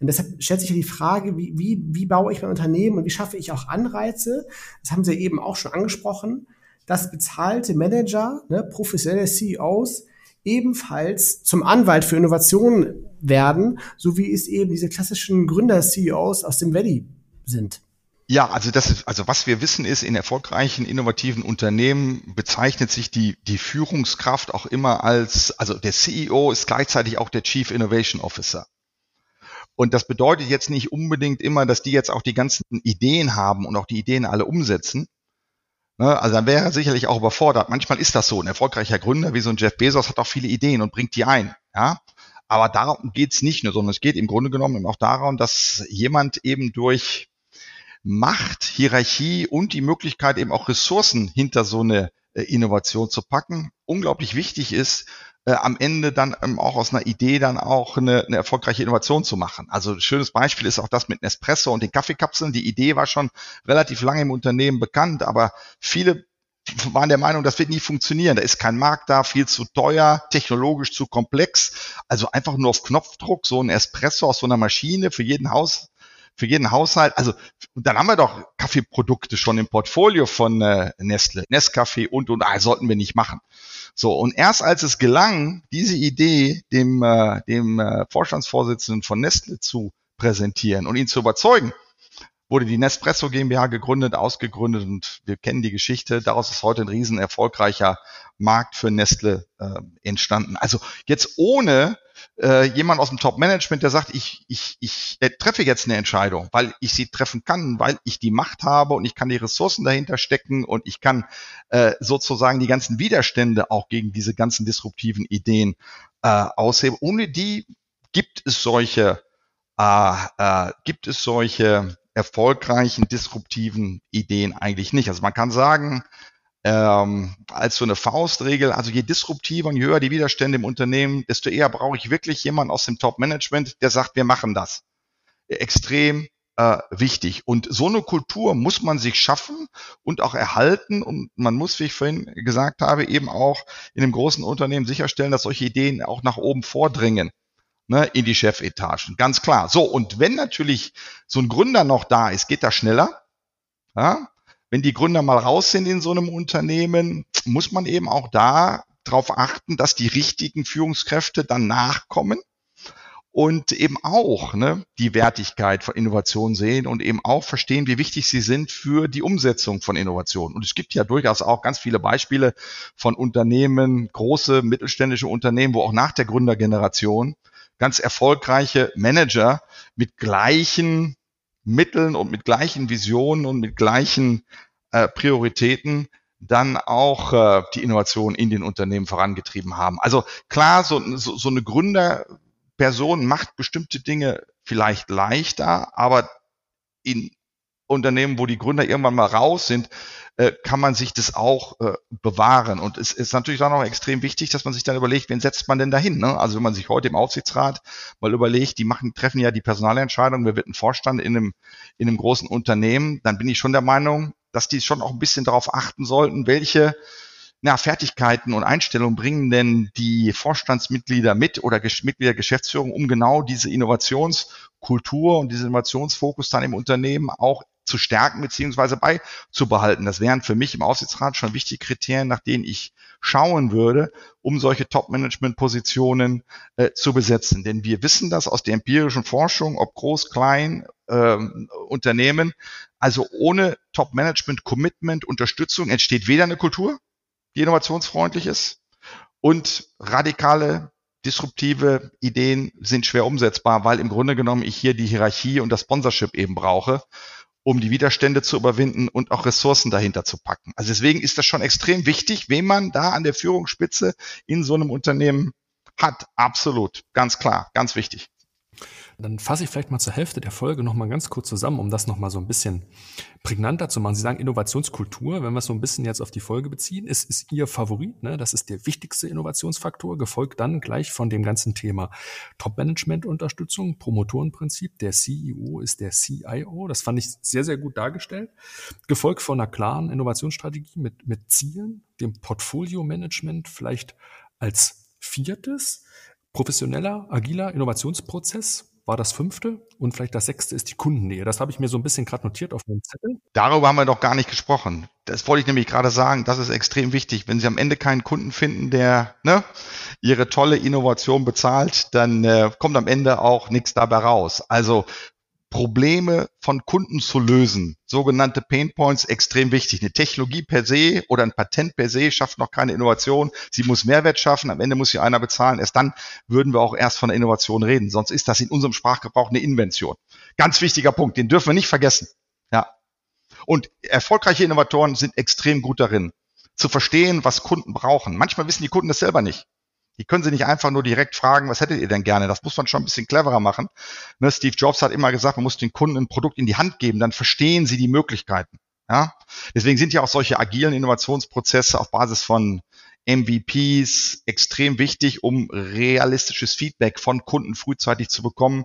Und deshalb stellt sich ja die Frage, wie, wie, wie baue ich mein Unternehmen und wie schaffe ich auch Anreize? Das haben Sie eben auch schon angesprochen, dass bezahlte Manager, ne, professionelle CEOs ebenfalls zum Anwalt für Innovation werden, so wie es eben diese klassischen Gründer-CEOs aus dem Valley sind. Ja, also das ist, also was wir wissen ist, in erfolgreichen innovativen Unternehmen bezeichnet sich die, die Führungskraft auch immer als, also der CEO ist gleichzeitig auch der Chief Innovation Officer. Und das bedeutet jetzt nicht unbedingt immer, dass die jetzt auch die ganzen Ideen haben und auch die Ideen alle umsetzen. Ne, also dann wäre er sicherlich auch überfordert. Manchmal ist das so. Ein erfolgreicher Gründer wie so ein Jeff Bezos hat auch viele Ideen und bringt die ein. Ja, aber darum geht's nicht nur, sondern es geht im Grunde genommen auch darum, dass jemand eben durch Macht, Hierarchie und die Möglichkeit eben auch Ressourcen hinter so eine äh, Innovation zu packen, unglaublich wichtig ist, äh, am Ende dann ähm, auch aus einer Idee dann auch eine, eine erfolgreiche Innovation zu machen. Also ein schönes Beispiel ist auch das mit Nespresso und den Kaffeekapseln. Die Idee war schon relativ lange im Unternehmen bekannt, aber viele waren der Meinung, das wird nie funktionieren. Da ist kein Markt da, viel zu teuer, technologisch zu komplex. Also einfach nur auf Knopfdruck so ein Espresso aus so einer Maschine für jeden Haus, für jeden Haushalt. Also dann haben wir doch Kaffeeprodukte schon im Portfolio von äh, Nestle, Nescafé und und ah, sollten wir nicht machen. So und erst als es gelang, diese Idee dem äh, dem äh, Vorstandsvorsitzenden von Nestle zu präsentieren und ihn zu überzeugen, wurde die Nespresso GmbH gegründet, ausgegründet und wir kennen die Geschichte. Daraus ist heute ein riesen erfolgreicher Markt für Nestle äh, entstanden. Also jetzt ohne äh, jemand aus dem Top-Management, der sagt, ich, ich, ich äh, treffe jetzt eine Entscheidung, weil ich sie treffen kann, weil ich die Macht habe und ich kann die Ressourcen dahinter stecken und ich kann äh, sozusagen die ganzen Widerstände auch gegen diese ganzen disruptiven Ideen äh, ausheben. Ohne die gibt es solche, äh, äh, gibt es solche erfolgreichen disruptiven Ideen eigentlich nicht. Also man kann sagen, ähm, als so eine Faustregel. Also je disruptiver und je höher die Widerstände im Unternehmen, desto eher brauche ich wirklich jemanden aus dem Top-Management, der sagt, wir machen das. Extrem äh, wichtig. Und so eine Kultur muss man sich schaffen und auch erhalten. Und man muss, wie ich vorhin gesagt habe, eben auch in einem großen Unternehmen sicherstellen, dass solche Ideen auch nach oben vordringen ne, in die Chefetagen. Ganz klar. So, und wenn natürlich so ein Gründer noch da ist, geht das schneller. Ja? Wenn die Gründer mal raus sind in so einem Unternehmen, muss man eben auch da darauf achten, dass die richtigen Führungskräfte dann nachkommen und eben auch ne, die Wertigkeit von Innovation sehen und eben auch verstehen, wie wichtig sie sind für die Umsetzung von Innovationen. Und es gibt ja durchaus auch ganz viele Beispiele von Unternehmen, große mittelständische Unternehmen, wo auch nach der Gründergeneration ganz erfolgreiche Manager mit gleichen Mitteln und mit gleichen Visionen und mit gleichen äh, Prioritäten dann auch äh, die Innovation in den Unternehmen vorangetrieben haben. Also klar, so, so, so eine Gründerperson macht bestimmte Dinge vielleicht leichter, aber in Unternehmen, wo die Gründer irgendwann mal raus sind, äh, kann man sich das auch äh, bewahren. Und es ist natürlich dann auch extrem wichtig, dass man sich dann überlegt, wen setzt man denn dahin? Ne? Also wenn man sich heute im Aufsichtsrat mal überlegt, die machen, treffen ja die Personalentscheidung, wer wird ein Vorstand in einem, in einem großen Unternehmen, dann bin ich schon der Meinung, dass die schon auch ein bisschen darauf achten sollten, welche na, Fertigkeiten und Einstellungen bringen denn die Vorstandsmitglieder mit oder Gesch Mitglieder Geschäftsführung, um genau diese Innovationskultur und diesen Innovationsfokus dann im Unternehmen auch zu stärken beziehungsweise beizubehalten. Das wären für mich im Aufsichtsrat schon wichtige Kriterien, nach denen ich schauen würde, um solche Top-Management-Positionen äh, zu besetzen. Denn wir wissen das aus der empirischen Forschung, ob groß, klein, äh, Unternehmen, also ohne Top-Management-Commitment, Unterstützung entsteht weder eine Kultur, die innovationsfreundlich ist, und radikale disruptive Ideen sind schwer umsetzbar, weil im Grunde genommen ich hier die Hierarchie und das Sponsorship eben brauche um die Widerstände zu überwinden und auch Ressourcen dahinter zu packen. Also deswegen ist das schon extrem wichtig, wen man da an der Führungsspitze in so einem Unternehmen hat. Absolut, ganz klar, ganz wichtig. Dann fasse ich vielleicht mal zur Hälfte der Folge nochmal ganz kurz zusammen, um das nochmal so ein bisschen prägnanter zu machen. Sie sagen Innovationskultur, wenn wir es so ein bisschen jetzt auf die Folge beziehen, ist, ist Ihr Favorit, ne? das ist der wichtigste Innovationsfaktor, gefolgt dann gleich von dem ganzen Thema Top-Management-Unterstützung, Promotorenprinzip, der CEO ist der CIO, das fand ich sehr, sehr gut dargestellt, gefolgt von einer klaren Innovationsstrategie mit, mit Zielen, dem Portfolio-Management vielleicht als viertes, professioneller, agiler Innovationsprozess, war das fünfte und vielleicht das sechste ist die Kundennähe. Das habe ich mir so ein bisschen gerade notiert auf meinem Zettel. Darüber haben wir doch gar nicht gesprochen. Das wollte ich nämlich gerade sagen, das ist extrem wichtig. Wenn Sie am Ende keinen Kunden finden, der ne, Ihre tolle Innovation bezahlt, dann äh, kommt am Ende auch nichts dabei raus. Also Probleme von Kunden zu lösen, sogenannte Pain Points, extrem wichtig. Eine Technologie per se oder ein Patent per se schafft noch keine Innovation. Sie muss Mehrwert schaffen. Am Ende muss sie einer bezahlen. Erst dann würden wir auch erst von der Innovation reden. Sonst ist das in unserem Sprachgebrauch eine Invention. Ganz wichtiger Punkt. Den dürfen wir nicht vergessen. Ja. Und erfolgreiche Innovatoren sind extrem gut darin, zu verstehen, was Kunden brauchen. Manchmal wissen die Kunden das selber nicht. Die können Sie nicht einfach nur direkt fragen, was hättet ihr denn gerne? Das muss man schon ein bisschen cleverer machen. Ne, Steve Jobs hat immer gesagt, man muss den Kunden ein Produkt in die Hand geben, dann verstehen sie die Möglichkeiten. Ja? Deswegen sind ja auch solche agilen Innovationsprozesse auf Basis von MVPs extrem wichtig, um realistisches Feedback von Kunden frühzeitig zu bekommen,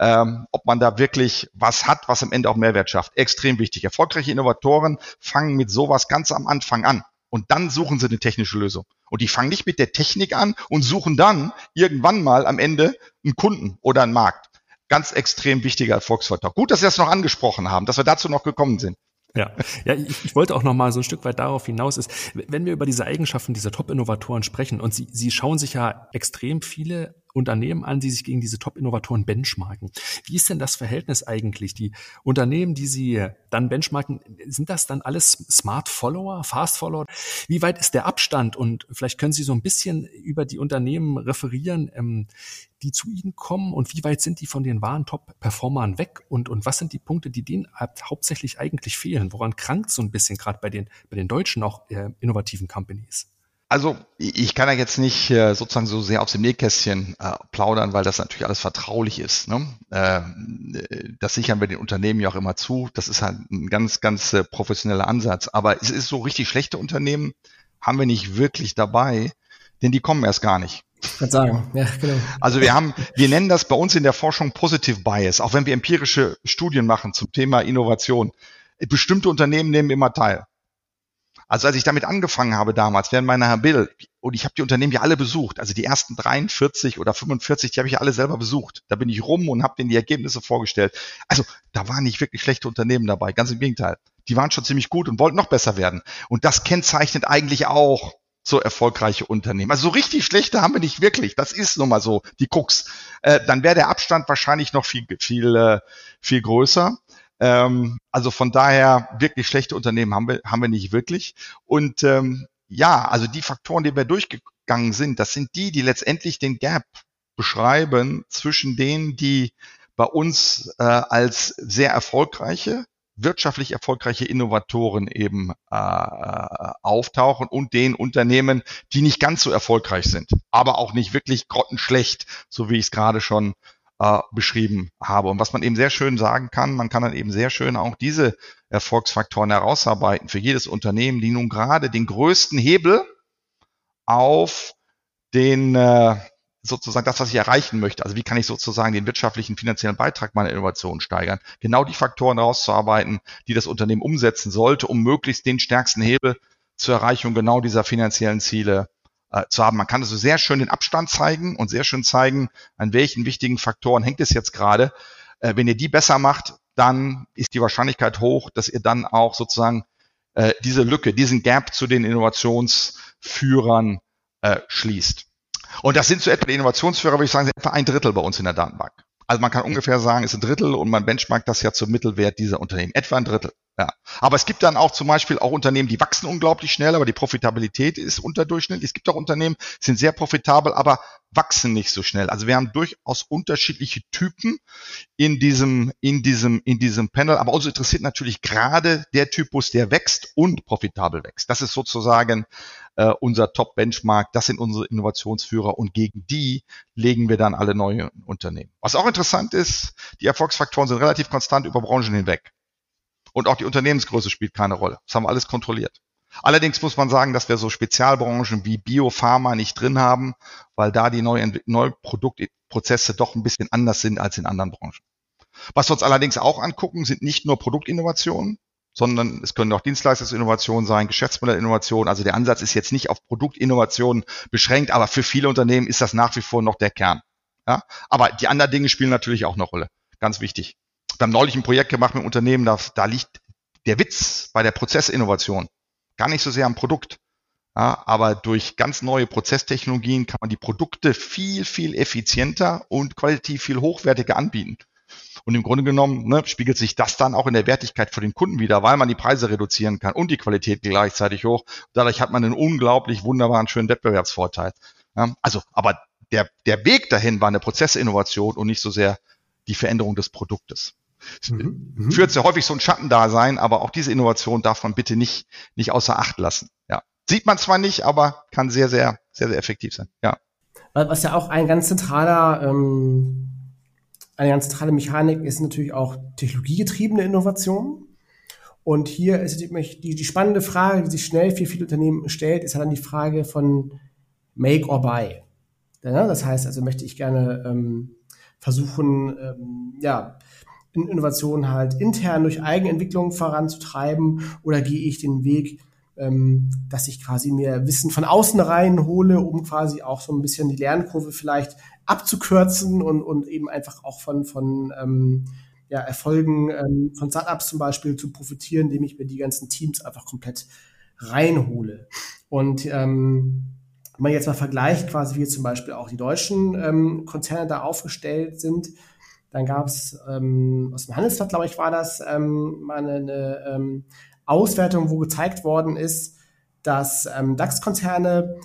ähm, ob man da wirklich was hat, was am Ende auch Mehrwert schafft. Extrem wichtig. Erfolgreiche Innovatoren fangen mit sowas ganz am Anfang an und dann suchen sie eine technische Lösung. Und die fangen nicht mit der Technik an und suchen dann irgendwann mal am Ende einen Kunden oder einen Markt. Ganz extrem wichtiger Erfolgsfaktor. Gut, dass Sie das noch angesprochen haben, dass wir dazu noch gekommen sind. Ja, ja ich, ich wollte auch noch mal so ein Stück weit darauf hinaus ist, wenn wir über diese Eigenschaften dieser Top-Innovatoren sprechen und Sie, Sie schauen sich ja extrem viele Unternehmen an, die sich gegen diese Top-Innovatoren benchmarken. Wie ist denn das Verhältnis eigentlich? Die Unternehmen, die Sie dann benchmarken, sind das dann alles Smart Follower, Fast Follower? Wie weit ist der Abstand? Und vielleicht können Sie so ein bisschen über die Unternehmen referieren, ähm, die zu Ihnen kommen und wie weit sind die von den wahren Top-Performern weg? Und, und was sind die Punkte, die denen hauptsächlich eigentlich fehlen? Woran krankt so ein bisschen gerade bei den, bei den deutschen auch äh, innovativen Companies? Also ich kann ja jetzt nicht äh, sozusagen so sehr aus dem Nähkästchen äh, plaudern, weil das natürlich alles vertraulich ist. Ne? Äh, das sichern wir den Unternehmen ja auch immer zu. Das ist halt ein ganz, ganz äh, professioneller Ansatz. Aber es ist so richtig schlechte Unternehmen haben wir nicht wirklich dabei, denn die kommen erst gar nicht. Ich sagen, ja, genau. Also wir haben, wir nennen das bei uns in der Forschung Positive Bias, auch wenn wir empirische Studien machen zum Thema Innovation. Bestimmte Unternehmen nehmen immer teil. Also als ich damit angefangen habe damals, während meiner Bill, und ich habe die Unternehmen ja alle besucht, also die ersten 43 oder 45, die habe ich ja alle selber besucht. Da bin ich rum und habe denen die Ergebnisse vorgestellt. Also da waren nicht wirklich schlechte Unternehmen dabei, ganz im Gegenteil. Die waren schon ziemlich gut und wollten noch besser werden. Und das kennzeichnet eigentlich auch so erfolgreiche Unternehmen. Also so richtig schlechte haben wir nicht wirklich. Das ist nun mal so die Krux. Äh, dann wäre der Abstand wahrscheinlich noch viel viel äh, viel größer. Ähm, also von daher wirklich schlechte Unternehmen haben wir, haben wir nicht wirklich. Und ähm, ja, also die Faktoren, die wir durchgegangen sind, das sind die, die letztendlich den Gap beschreiben zwischen denen, die bei uns äh, als sehr erfolgreiche, wirtschaftlich erfolgreiche Innovatoren eben äh, auftauchen und den Unternehmen, die nicht ganz so erfolgreich sind, aber auch nicht wirklich grottenschlecht, so wie ich es gerade schon äh, beschrieben habe. Und was man eben sehr schön sagen kann, man kann dann eben sehr schön auch diese Erfolgsfaktoren herausarbeiten für jedes Unternehmen, die nun gerade den größten Hebel auf den äh, sozusagen das, was ich erreichen möchte. Also wie kann ich sozusagen den wirtschaftlichen, finanziellen Beitrag meiner Innovation steigern? Genau die Faktoren herauszuarbeiten, die das Unternehmen umsetzen sollte, um möglichst den stärksten Hebel zur Erreichung genau dieser finanziellen Ziele äh, zu haben. Man kann also sehr schön den Abstand zeigen und sehr schön zeigen, an welchen wichtigen Faktoren hängt es jetzt gerade. Äh, wenn ihr die besser macht, dann ist die Wahrscheinlichkeit hoch, dass ihr dann auch sozusagen äh, diese Lücke, diesen Gap zu den Innovationsführern äh, schließt. Und das sind so etwa die Innovationsführer, würde ich sagen, etwa ein Drittel bei uns in der Datenbank. Also man kann ungefähr sagen, ist ein Drittel und man benchmarkt das ja zum Mittelwert dieser Unternehmen. Etwa ein Drittel. Ja. Aber es gibt dann auch zum Beispiel auch Unternehmen, die wachsen unglaublich schnell, aber die Profitabilität ist unterdurchschnittlich. Es gibt auch Unternehmen, sind sehr profitabel, aber wachsen nicht so schnell. Also wir haben durchaus unterschiedliche Typen in diesem, in diesem, in diesem Panel. Aber uns interessiert natürlich gerade der Typus, der wächst und profitabel wächst. Das ist sozusagen äh, unser Top-Benchmark. Das sind unsere Innovationsführer und gegen die legen wir dann alle neue Unternehmen. Was auch interessant ist, die Erfolgsfaktoren sind relativ konstant über Branchen hinweg. Und auch die Unternehmensgröße spielt keine Rolle. Das haben wir alles kontrolliert. Allerdings muss man sagen, dass wir so Spezialbranchen wie Biopharma nicht drin haben, weil da die neuen, neuen Produktprozesse doch ein bisschen anders sind als in anderen Branchen. Was wir uns allerdings auch angucken, sind nicht nur Produktinnovationen, sondern es können auch Dienstleistungsinnovationen sein, Geschäftsmodellinnovationen. Also der Ansatz ist jetzt nicht auf Produktinnovationen beschränkt, aber für viele Unternehmen ist das nach wie vor noch der Kern. Ja? Aber die anderen Dinge spielen natürlich auch eine Rolle. Ganz wichtig. Wir haben neulich ein Projekt gemacht mit Unternehmen, da, da liegt der Witz bei der Prozessinnovation gar nicht so sehr am Produkt. Ja, aber durch ganz neue Prozesstechnologien kann man die Produkte viel, viel effizienter und qualitativ viel hochwertiger anbieten. Und im Grunde genommen ne, spiegelt sich das dann auch in der Wertigkeit für den Kunden wieder, weil man die Preise reduzieren kann und die Qualität gleichzeitig hoch. Dadurch hat man einen unglaublich wunderbaren, schönen Wettbewerbsvorteil. Ja, also, aber der, der Weg dahin war eine Prozessinnovation und nicht so sehr die Veränderung des Produktes. Mhm. mhm. Führt sehr häufig so ein Schattendasein, aber auch diese Innovation darf man bitte nicht, nicht außer Acht lassen. Ja. Sieht man zwar nicht, aber kann sehr, sehr, sehr, sehr effektiv sein. Ja. Was ja auch ein ganz zentraler ähm, eine ganz zentrale Mechanik ist natürlich auch technologiegetriebene Innovation. Und hier ist die, die spannende Frage, die sich schnell für viele Unternehmen stellt, ist halt dann die Frage von Make or Buy. Das heißt, also möchte ich gerne ähm, versuchen, ähm, ja, Innovationen halt intern durch Eigenentwicklung voranzutreiben oder gehe ich den Weg, ähm, dass ich quasi mir Wissen von außen reinhole, um quasi auch so ein bisschen die Lernkurve vielleicht abzukürzen und, und eben einfach auch von, von ähm, ja, Erfolgen ähm, von Startups zum Beispiel zu profitieren, indem ich mir die ganzen Teams einfach komplett reinhole. Und ähm, wenn man jetzt mal vergleicht, quasi wie zum Beispiel auch die deutschen ähm, Konzerne da aufgestellt sind, dann gab es ähm, aus dem Handelsblatt, glaube ich, war das ähm, mal eine, eine ähm, Auswertung, wo gezeigt worden ist, dass ähm, DAX-Konzerne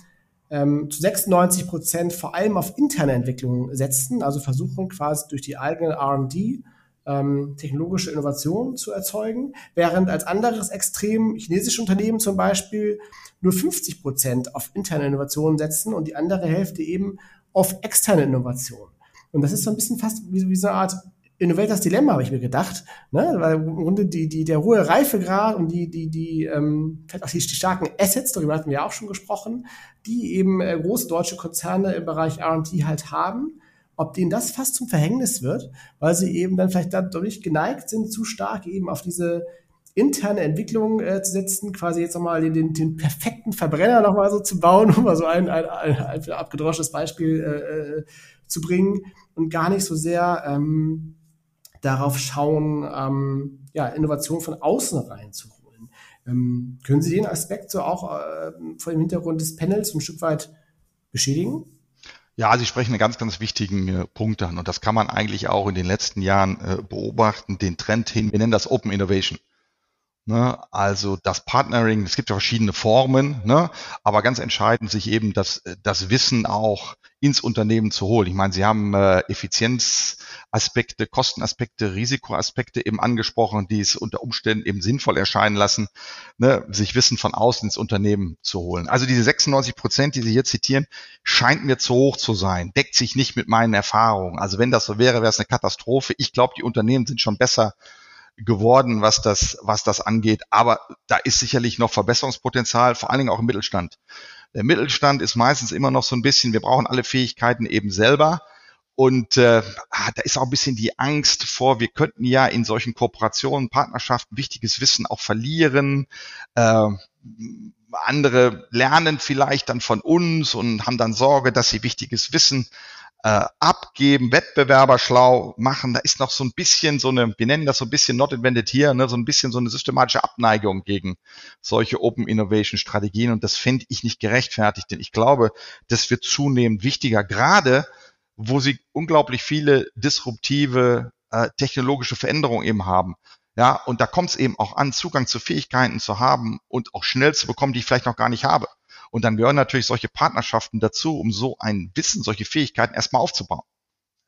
ähm, zu 96 Prozent vor allem auf interne Entwicklung setzen, also versuchen quasi durch die eigene R&D ähm, technologische Innovationen zu erzeugen, während als anderes Extrem chinesische Unternehmen zum Beispiel nur 50 Prozent auf interne Innovationen setzen und die andere Hälfte eben auf externe Innovationen. Und das ist so ein bisschen fast wie, wie so eine Art Innovators Dilemma, habe ich mir gedacht, ne? weil im Grunde die, die, der hohe Reifegrad und die, die, die, ähm, auch die, die starken Assets, darüber hatten wir ja auch schon gesprochen, die eben äh, große deutsche Konzerne im Bereich R&D halt haben, ob denen das fast zum Verhängnis wird, weil sie eben dann vielleicht dadurch geneigt sind, zu stark eben auf diese interne Entwicklung äh, zu setzen, quasi jetzt nochmal den, den, den perfekten Verbrenner nochmal so zu bauen, <laughs> um mal so ein, ein, ein, ein abgedroschenes Beispiel äh, äh, zu bringen und gar nicht so sehr ähm, darauf schauen, ähm, ja, Innovation von außen reinzuholen. Ähm, können Sie den Aspekt so auch äh, vor dem Hintergrund des Panels ein Stück weit beschädigen? Ja, Sie sprechen einen ganz, ganz wichtigen äh, Punkt an und das kann man eigentlich auch in den letzten Jahren äh, beobachten, den Trend hin, wir nennen das Open Innovation. Ne? Also das Partnering, es gibt ja verschiedene Formen, ne? aber ganz entscheidend, sich eben das, das Wissen auch ins Unternehmen zu holen. Ich meine, Sie haben äh, Effizienzaspekte, Kostenaspekte, Risikoaspekte eben angesprochen, die es unter Umständen eben sinnvoll erscheinen lassen, ne? sich Wissen von außen ins Unternehmen zu holen. Also diese 96 Prozent, die Sie hier zitieren, scheint mir zu hoch zu sein, deckt sich nicht mit meinen Erfahrungen. Also wenn das so wäre, wäre es eine Katastrophe. Ich glaube, die Unternehmen sind schon besser geworden, was das, was das angeht. Aber da ist sicherlich noch Verbesserungspotenzial, vor allen Dingen auch im Mittelstand. Der Mittelstand ist meistens immer noch so ein bisschen, wir brauchen alle Fähigkeiten eben selber. Und äh, ah, da ist auch ein bisschen die Angst vor, wir könnten ja in solchen Kooperationen, Partnerschaften wichtiges Wissen auch verlieren. Äh, andere lernen vielleicht dann von uns und haben dann Sorge, dass sie wichtiges Wissen äh, abgeben, Wettbewerber schlau machen. Da ist noch so ein bisschen so eine, wir nennen das so ein bisschen not invented here, ne, so ein bisschen so eine systematische Abneigung gegen solche Open Innovation Strategien. Und das finde ich nicht gerechtfertigt, denn ich glaube, das wird zunehmend wichtiger, gerade wo sie unglaublich viele disruptive äh, technologische Veränderungen eben haben. Ja, und da kommt es eben auch an, Zugang zu Fähigkeiten zu haben und auch schnell zu bekommen, die ich vielleicht noch gar nicht habe. Und dann gehören natürlich solche Partnerschaften dazu, um so ein Wissen, solche Fähigkeiten erstmal aufzubauen.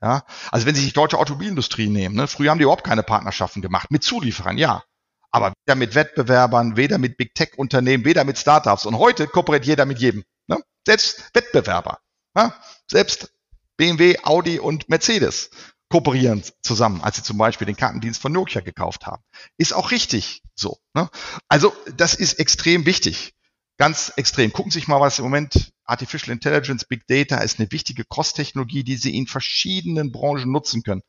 Ja, also wenn Sie sich die deutsche Automobilindustrie nehmen, ne, früher haben die überhaupt keine Partnerschaften gemacht, mit Zulieferern, ja. Aber weder mit Wettbewerbern, weder mit Big Tech Unternehmen, weder mit Startups. Und heute kooperiert jeder mit jedem. Ne? Selbst Wettbewerber. Ja? Selbst BMW, Audi und Mercedes kooperieren zusammen, als sie zum Beispiel den Kartendienst von Nokia gekauft haben. Ist auch richtig so. Ne? Also das ist extrem wichtig. Ganz extrem. Gucken Sie sich mal, was im Moment Artificial Intelligence, Big Data ist eine wichtige Cross-Technologie, die Sie in verschiedenen Branchen nutzen können.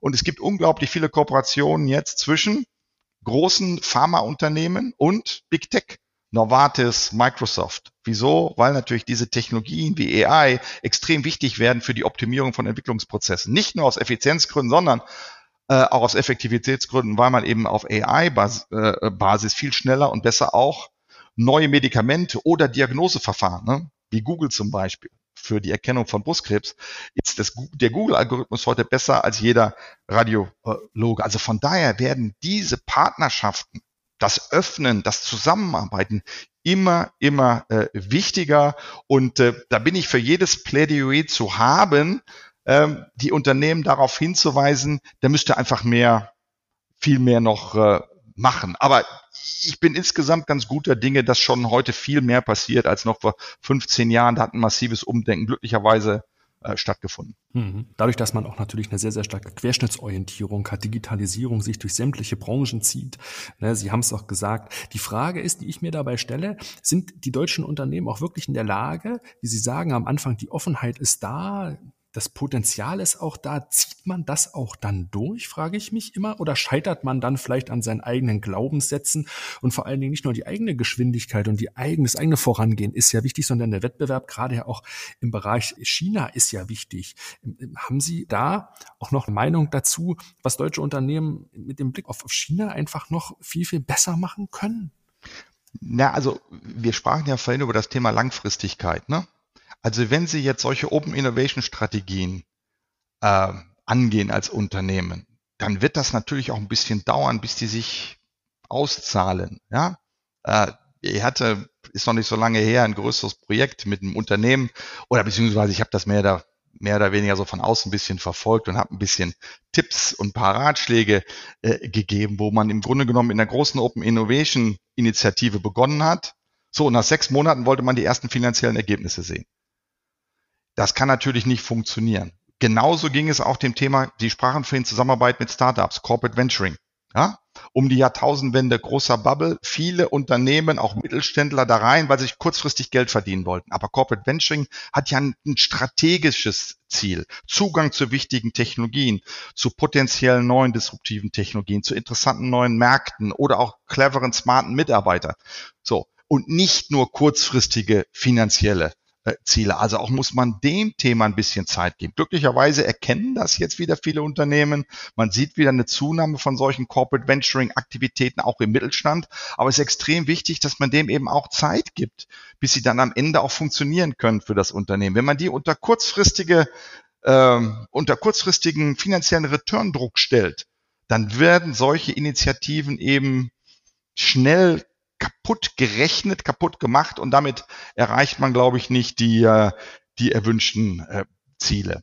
Und es gibt unglaublich viele Kooperationen jetzt zwischen großen Pharmaunternehmen und Big Tech. Novartis, Microsoft, Wieso? Weil natürlich diese Technologien wie AI extrem wichtig werden für die Optimierung von Entwicklungsprozessen. Nicht nur aus Effizienzgründen, sondern äh, auch aus Effektivitätsgründen, weil man eben auf AI-Basis äh, viel schneller und besser auch neue Medikamente oder Diagnoseverfahren, ne, wie Google zum Beispiel, für die Erkennung von Brustkrebs, ist das, der Google-Algorithmus heute besser als jeder Radiologe. Also von daher werden diese Partnerschaften, das Öffnen, das Zusammenarbeiten immer, immer äh, wichtiger. Und äh, da bin ich für jedes Plädoyer zu haben, ähm, die Unternehmen darauf hinzuweisen, da müsste einfach mehr, viel mehr noch äh, machen. Aber ich bin insgesamt ganz guter Dinge, dass schon heute viel mehr passiert als noch vor 15 Jahren. Da hat ein massives Umdenken glücklicherweise äh, stattgefunden. Mhm. Dadurch, dass man auch natürlich eine sehr, sehr starke Querschnittsorientierung hat, Digitalisierung sich durch sämtliche Branchen zieht. Ne, Sie haben es auch gesagt. Die Frage ist, die ich mir dabei stelle, sind die deutschen Unternehmen auch wirklich in der Lage, wie Sie sagen am Anfang, die Offenheit ist da, das Potenzial ist auch da. Zieht man das auch dann durch, frage ich mich immer? Oder scheitert man dann vielleicht an seinen eigenen Glaubenssätzen und vor allen Dingen nicht nur die eigene Geschwindigkeit und die eigene, das eigene Vorangehen ist ja wichtig, sondern der Wettbewerb gerade ja auch im Bereich China ist ja wichtig. Haben Sie da auch noch eine Meinung dazu, was deutsche Unternehmen mit dem Blick auf China einfach noch viel, viel besser machen können? Na, also wir sprachen ja vorhin über das Thema Langfristigkeit, ne? Also wenn Sie jetzt solche Open Innovation Strategien äh, angehen als Unternehmen, dann wird das natürlich auch ein bisschen dauern, bis die sich auszahlen. Ja, äh, ich hatte, ist noch nicht so lange her, ein größeres Projekt mit einem Unternehmen oder beziehungsweise ich habe das mehr da mehr oder weniger so von außen ein bisschen verfolgt und habe ein bisschen Tipps und ein paar Ratschläge äh, gegeben, wo man im Grunde genommen in der großen Open Innovation Initiative begonnen hat. So, und nach sechs Monaten wollte man die ersten finanziellen Ergebnisse sehen. Das kann natürlich nicht funktionieren. Genauso ging es auch dem Thema, Sie sprachen vorhin Zusammenarbeit mit Startups, Corporate Venturing. Ja? Um die Jahrtausendwende großer Bubble, viele Unternehmen, auch Mittelständler da rein, weil sie sich kurzfristig Geld verdienen wollten. Aber Corporate Venturing hat ja ein, ein strategisches Ziel. Zugang zu wichtigen Technologien, zu potenziellen neuen disruptiven Technologien, zu interessanten neuen Märkten oder auch cleveren, smarten Mitarbeitern. So. Und nicht nur kurzfristige finanzielle Ziele. Also auch muss man dem Thema ein bisschen Zeit geben. Glücklicherweise erkennen das jetzt wieder viele Unternehmen. Man sieht wieder eine Zunahme von solchen Corporate Venturing Aktivitäten auch im Mittelstand. Aber es ist extrem wichtig, dass man dem eben auch Zeit gibt, bis sie dann am Ende auch funktionieren können für das Unternehmen. Wenn man die unter kurzfristige, ähm, unter kurzfristigen finanziellen Return-Druck stellt, dann werden solche Initiativen eben schnell kaputt gerechnet, kaputt gemacht und damit erreicht man, glaube ich, nicht die, äh, die erwünschten äh, Ziele.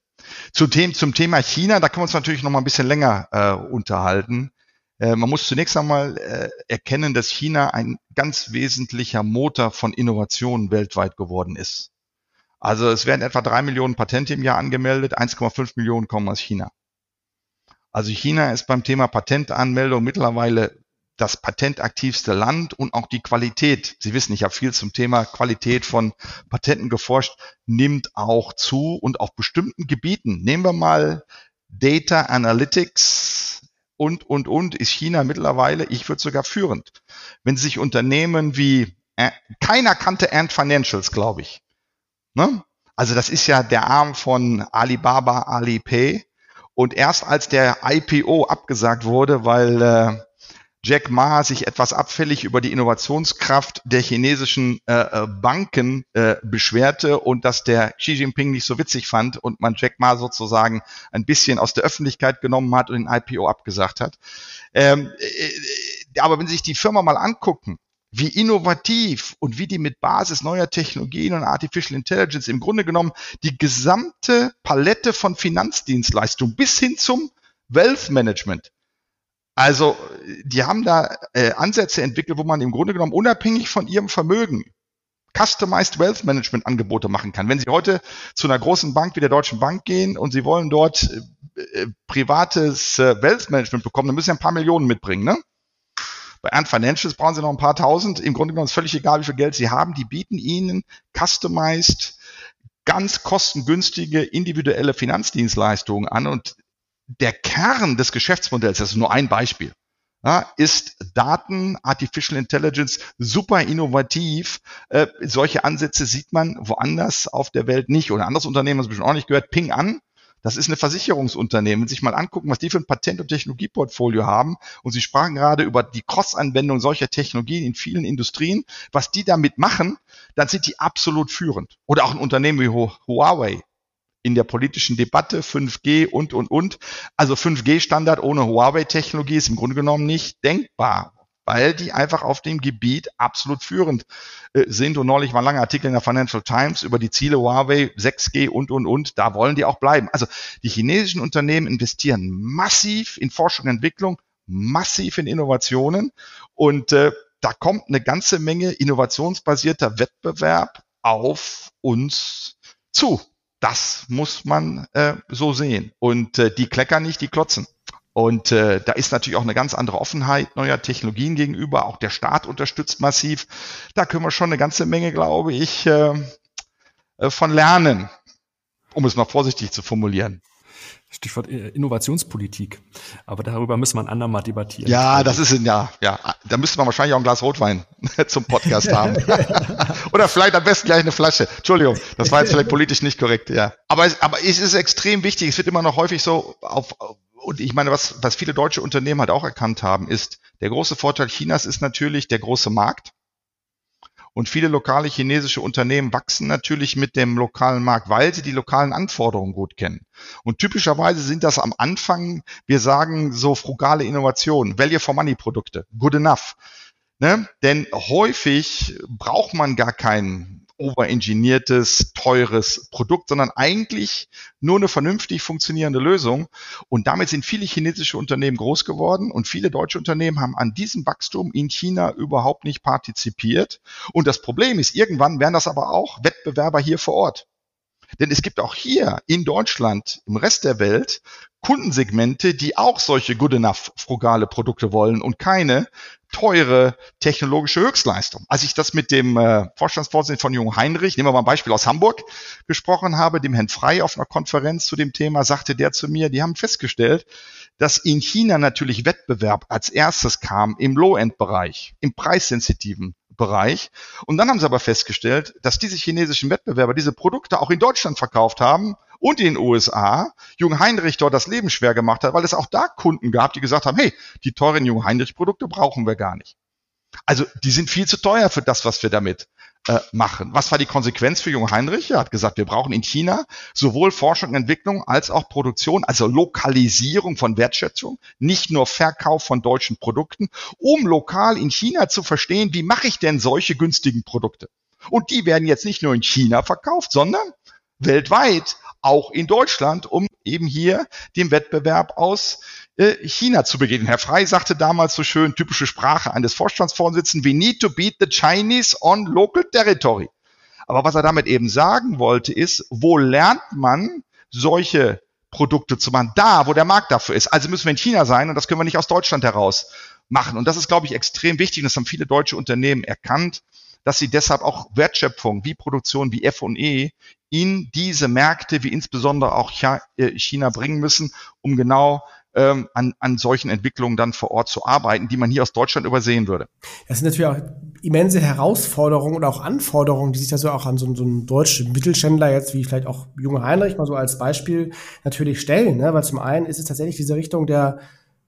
Zum, Thema, zum Thema China, da können wir uns natürlich noch mal ein bisschen länger äh, unterhalten. Äh, man muss zunächst einmal äh, erkennen, dass China ein ganz wesentlicher Motor von Innovationen weltweit geworden ist. Also es werden etwa drei Millionen Patente im Jahr angemeldet, 1,5 Millionen kommen aus China. Also China ist beim Thema Patentanmeldung mittlerweile das patentaktivste Land und auch die Qualität. Sie wissen, ich habe viel zum Thema Qualität von Patenten geforscht, nimmt auch zu und auf bestimmten Gebieten. Nehmen wir mal Data Analytics und, und, und, ist China mittlerweile, ich würde sogar führend. Wenn sich Unternehmen wie, äh, keiner kannte Ant Financials, glaube ich. Ne? Also das ist ja der Arm von Alibaba, Alipay. Und erst als der IPO abgesagt wurde, weil äh, Jack Ma sich etwas abfällig über die Innovationskraft der chinesischen äh, äh, Banken äh, beschwerte und dass der Xi Jinping nicht so witzig fand und man Jack Ma sozusagen ein bisschen aus der Öffentlichkeit genommen hat und den IPO abgesagt hat. Ähm, äh, aber wenn Sie sich die Firma mal angucken, wie innovativ und wie die mit Basis neuer Technologien und Artificial Intelligence im Grunde genommen die gesamte Palette von Finanzdienstleistungen bis hin zum Wealth Management also, die haben da äh, Ansätze entwickelt, wo man im Grunde genommen unabhängig von ihrem Vermögen Customized Wealth Management Angebote machen kann. Wenn Sie heute zu einer großen Bank wie der Deutschen Bank gehen und Sie wollen dort äh, äh privates äh, Wealth Management bekommen, dann müssen Sie ein paar Millionen mitbringen, ne? Bei Ant Financials brauchen Sie noch ein paar tausend. Im Grunde genommen ist völlig egal, wie viel Geld Sie haben. Die bieten Ihnen customized, ganz kostengünstige, individuelle Finanzdienstleistungen an und der Kern des Geschäftsmodells, das ist nur ein Beispiel, ja, ist Daten, Artificial Intelligence super innovativ. Äh, solche Ansätze sieht man woanders auf der Welt nicht. Oder anderes Unternehmen, das bestimmt auch nicht gehört, Ping an. Das ist eine Versicherungsunternehmen. Wenn Sie sich mal angucken, was die für ein Patent- und Technologieportfolio haben, und Sie sprachen gerade über die Cross-Anwendung solcher Technologien in vielen Industrien, was die damit machen, dann sind die absolut führend. Oder auch ein Unternehmen wie Huawei in der politischen Debatte 5G und, und, und. Also 5G-Standard ohne Huawei-Technologie ist im Grunde genommen nicht denkbar, weil die einfach auf dem Gebiet absolut führend äh, sind. Und neulich war ein langer Artikel in der Financial Times über die Ziele Huawei, 6G und, und, und. Da wollen die auch bleiben. Also die chinesischen Unternehmen investieren massiv in Forschung und Entwicklung, massiv in Innovationen und äh, da kommt eine ganze Menge innovationsbasierter Wettbewerb auf uns zu. Das muss man äh, so sehen. Und äh, die kleckern nicht, die klotzen. Und äh, da ist natürlich auch eine ganz andere Offenheit neuer Technologien gegenüber. Auch der Staat unterstützt massiv. Da können wir schon eine ganze Menge, glaube ich, äh, äh von lernen, um es mal vorsichtig zu formulieren. Stichwort äh, Innovationspolitik. Aber darüber müssen wir ein andermal debattieren. Ja, das ist ein, ja, ja. Da müsste man wahrscheinlich auch ein Glas Rotwein <laughs> zum Podcast haben. <laughs> Oder vielleicht am besten gleich eine Flasche. Entschuldigung, das war jetzt vielleicht politisch nicht korrekt, ja. Aber, es, aber es ist extrem wichtig. Es wird immer noch häufig so auf, und ich meine, was, was viele deutsche Unternehmen halt auch erkannt haben, ist, der große Vorteil Chinas ist natürlich der große Markt. Und viele lokale chinesische Unternehmen wachsen natürlich mit dem lokalen Markt, weil sie die lokalen Anforderungen gut kennen. Und typischerweise sind das am Anfang, wir sagen so frugale Innovationen, Value for Money Produkte, good enough. Ne? Denn häufig braucht man gar keinen overengineertes, teures Produkt, sondern eigentlich nur eine vernünftig funktionierende Lösung. Und damit sind viele chinesische Unternehmen groß geworden und viele deutsche Unternehmen haben an diesem Wachstum in China überhaupt nicht partizipiert. Und das Problem ist, irgendwann werden das aber auch Wettbewerber hier vor Ort. Denn es gibt auch hier in Deutschland, im Rest der Welt, Kundensegmente, die auch solche good enough frugale Produkte wollen und keine teure technologische Höchstleistung. Als ich das mit dem äh, Vorstandsvorsitzenden von Jung Heinrich, nehmen wir mal ein Beispiel aus Hamburg, gesprochen habe, dem Herrn Frei auf einer Konferenz zu dem Thema, sagte der zu mir, die haben festgestellt, dass in China natürlich Wettbewerb als erstes kam im Low-End-Bereich, im preissensitiven Bereich. Und dann haben sie aber festgestellt, dass diese chinesischen Wettbewerber diese Produkte auch in Deutschland verkauft haben und in den USA Jung Heinrich dort das Leben schwer gemacht hat, weil es auch da Kunden gab, die gesagt haben, hey, die teuren Jung Heinrich Produkte brauchen wir gar nicht. Also die sind viel zu teuer für das, was wir damit äh, machen. Was war die Konsequenz für Jung Heinrich? Er hat gesagt, wir brauchen in China sowohl Forschung und Entwicklung als auch Produktion, also Lokalisierung von Wertschätzung, nicht nur Verkauf von deutschen Produkten, um lokal in China zu verstehen, wie mache ich denn solche günstigen Produkte? Und die werden jetzt nicht nur in China verkauft, sondern weltweit auch in Deutschland, um eben hier dem Wettbewerb aus äh, China zu begegnen. Herr Frey sagte damals so schön, typische Sprache eines Vorstandsvorsitzenden, we need to beat the Chinese on local territory. Aber was er damit eben sagen wollte, ist, wo lernt man solche Produkte zu machen? Da, wo der Markt dafür ist. Also müssen wir in China sein und das können wir nicht aus Deutschland heraus machen. Und das ist, glaube ich, extrem wichtig und das haben viele deutsche Unternehmen erkannt, dass sie deshalb auch Wertschöpfung wie Produktion wie F&E in diese Märkte wie insbesondere auch äh, China bringen müssen, um genau ähm, an, an solchen Entwicklungen dann vor Ort zu arbeiten, die man hier aus Deutschland übersehen würde. Das sind natürlich auch immense Herausforderungen und auch Anforderungen, die sich da so auch an so, so einen deutschen Mittelständler jetzt, wie vielleicht auch Junge Heinrich mal so als Beispiel natürlich stellen. Ne? Weil zum einen ist es tatsächlich diese Richtung der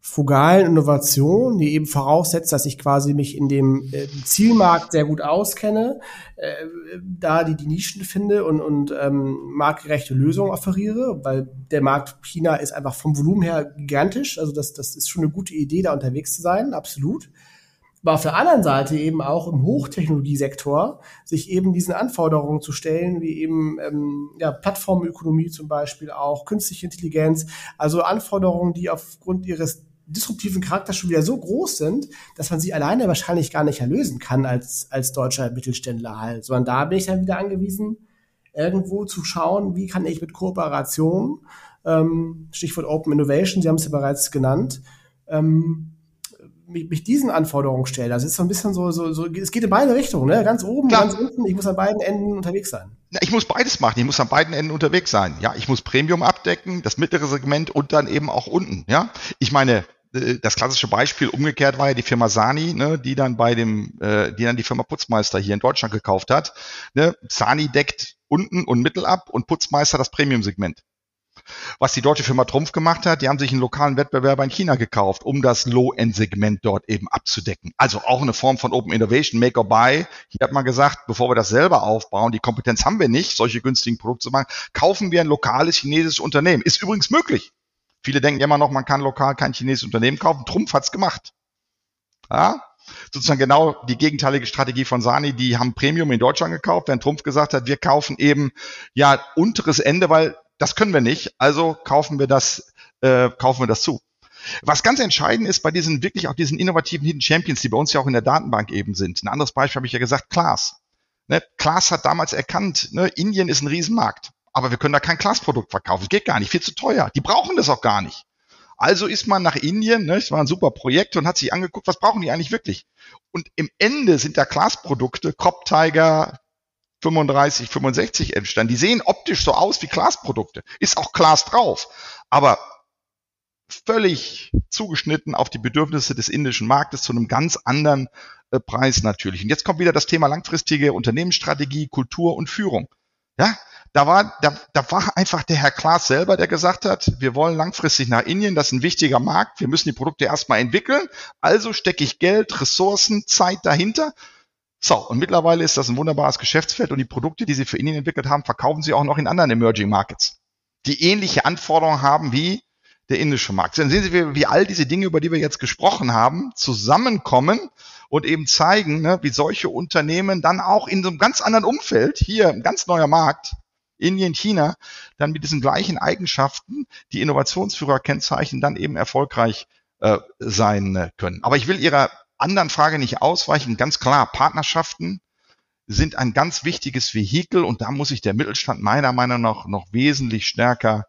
frugalen Innovation, die eben voraussetzt, dass ich quasi mich in dem äh, Zielmarkt sehr gut auskenne, äh, da die, die Nischen finde und, und ähm, marktgerechte Lösungen offeriere, weil der Markt China ist einfach vom Volumen her gigantisch. Also das, das ist schon eine gute Idee, da unterwegs zu sein, absolut. Aber auf der anderen Seite eben auch im Hochtechnologiesektor sich eben diesen Anforderungen zu stellen, wie eben ähm, ja, Plattformökonomie zum Beispiel auch, künstliche Intelligenz, also Anforderungen, die aufgrund ihres disruptiven Charakter schon wieder so groß sind, dass man sie alleine wahrscheinlich gar nicht erlösen kann als, als deutscher Mittelständler halt. Sondern da bin ich dann wieder angewiesen, irgendwo zu schauen, wie kann ich mit Kooperation, ähm, Stichwort Open Innovation, Sie haben es ja bereits genannt, ähm, mich, mich diesen Anforderungen stellen. Das ist so ein bisschen so, so, so es geht in beide Richtungen, ne? Ganz oben, Klar. ganz unten. Ich muss an beiden Enden unterwegs sein. Ja, ich muss beides machen. Ich muss an beiden Enden unterwegs sein. Ja, ich muss Premium abdecken, das mittlere Segment und dann eben auch unten. Ja, ich meine, äh, das klassische Beispiel umgekehrt war ja die Firma Sani, ne, die dann bei dem, äh, die dann die Firma Putzmeister hier in Deutschland gekauft hat. Ne, Sani deckt unten und mittel ab und Putzmeister das Premium-Segment. Was die deutsche Firma Trumpf gemacht hat, die haben sich einen lokalen Wettbewerber in China gekauft, um das Low-End-Segment dort eben abzudecken. Also auch eine Form von Open Innovation, Make or Buy. Hier hat man gesagt, bevor wir das selber aufbauen, die Kompetenz haben wir nicht, solche günstigen Produkte zu machen, kaufen wir ein lokales chinesisches Unternehmen. Ist übrigens möglich. Viele denken immer noch, man kann lokal kein chinesisches Unternehmen kaufen. Trumpf hat's gemacht. Ja, sozusagen genau die gegenteilige Strategie von Sani, die haben Premium in Deutschland gekauft, während Trumpf gesagt hat, wir kaufen eben ja unteres Ende, weil das können wir nicht, also kaufen wir das, äh, kaufen wir das zu. Was ganz entscheidend ist bei diesen wirklich auch diesen innovativen Hidden Champions, die bei uns ja auch in der Datenbank eben sind. Ein anderes Beispiel habe ich ja gesagt, Klaas. Ne, Klaas hat damals erkannt, ne, Indien ist ein Riesenmarkt, aber wir können da kein Klaas-Produkt verkaufen. Es geht gar nicht, viel zu teuer. Die brauchen das auch gar nicht. Also ist man nach Indien, ne, es war ein super Projekt und hat sich angeguckt, was brauchen die eigentlich wirklich? Und im Ende sind da Glasprodukte, Crop Tiger 35, 65 entstanden. Die sehen optisch so aus wie Glasprodukte. Ist auch Glas drauf. Aber völlig zugeschnitten auf die Bedürfnisse des indischen Marktes zu einem ganz anderen äh, Preis natürlich. Und jetzt kommt wieder das Thema langfristige Unternehmensstrategie, Kultur und Führung. Ja, da war, da, da war einfach der Herr Klaas selber, der gesagt hat, wir wollen langfristig nach Indien, das ist ein wichtiger Markt, wir müssen die Produkte erstmal entwickeln, also stecke ich Geld, Ressourcen, Zeit dahinter. So, und mittlerweile ist das ein wunderbares Geschäftsfeld und die Produkte, die sie für Indien entwickelt haben, verkaufen sie auch noch in anderen Emerging Markets, die ähnliche Anforderungen haben wie der indische Markt. Dann sehen Sie, wie, all diese Dinge, über die wir jetzt gesprochen haben, zusammenkommen und eben zeigen, ne, wie solche Unternehmen dann auch in so einem ganz anderen Umfeld, hier ein ganz neuer Markt, Indien, China, dann mit diesen gleichen Eigenschaften, die Innovationsführer kennzeichnen, dann eben erfolgreich äh, sein äh, können. Aber ich will Ihrer anderen Frage nicht ausweichen. Ganz klar, Partnerschaften sind ein ganz wichtiges Vehikel und da muss sich der Mittelstand meiner Meinung nach noch wesentlich stärker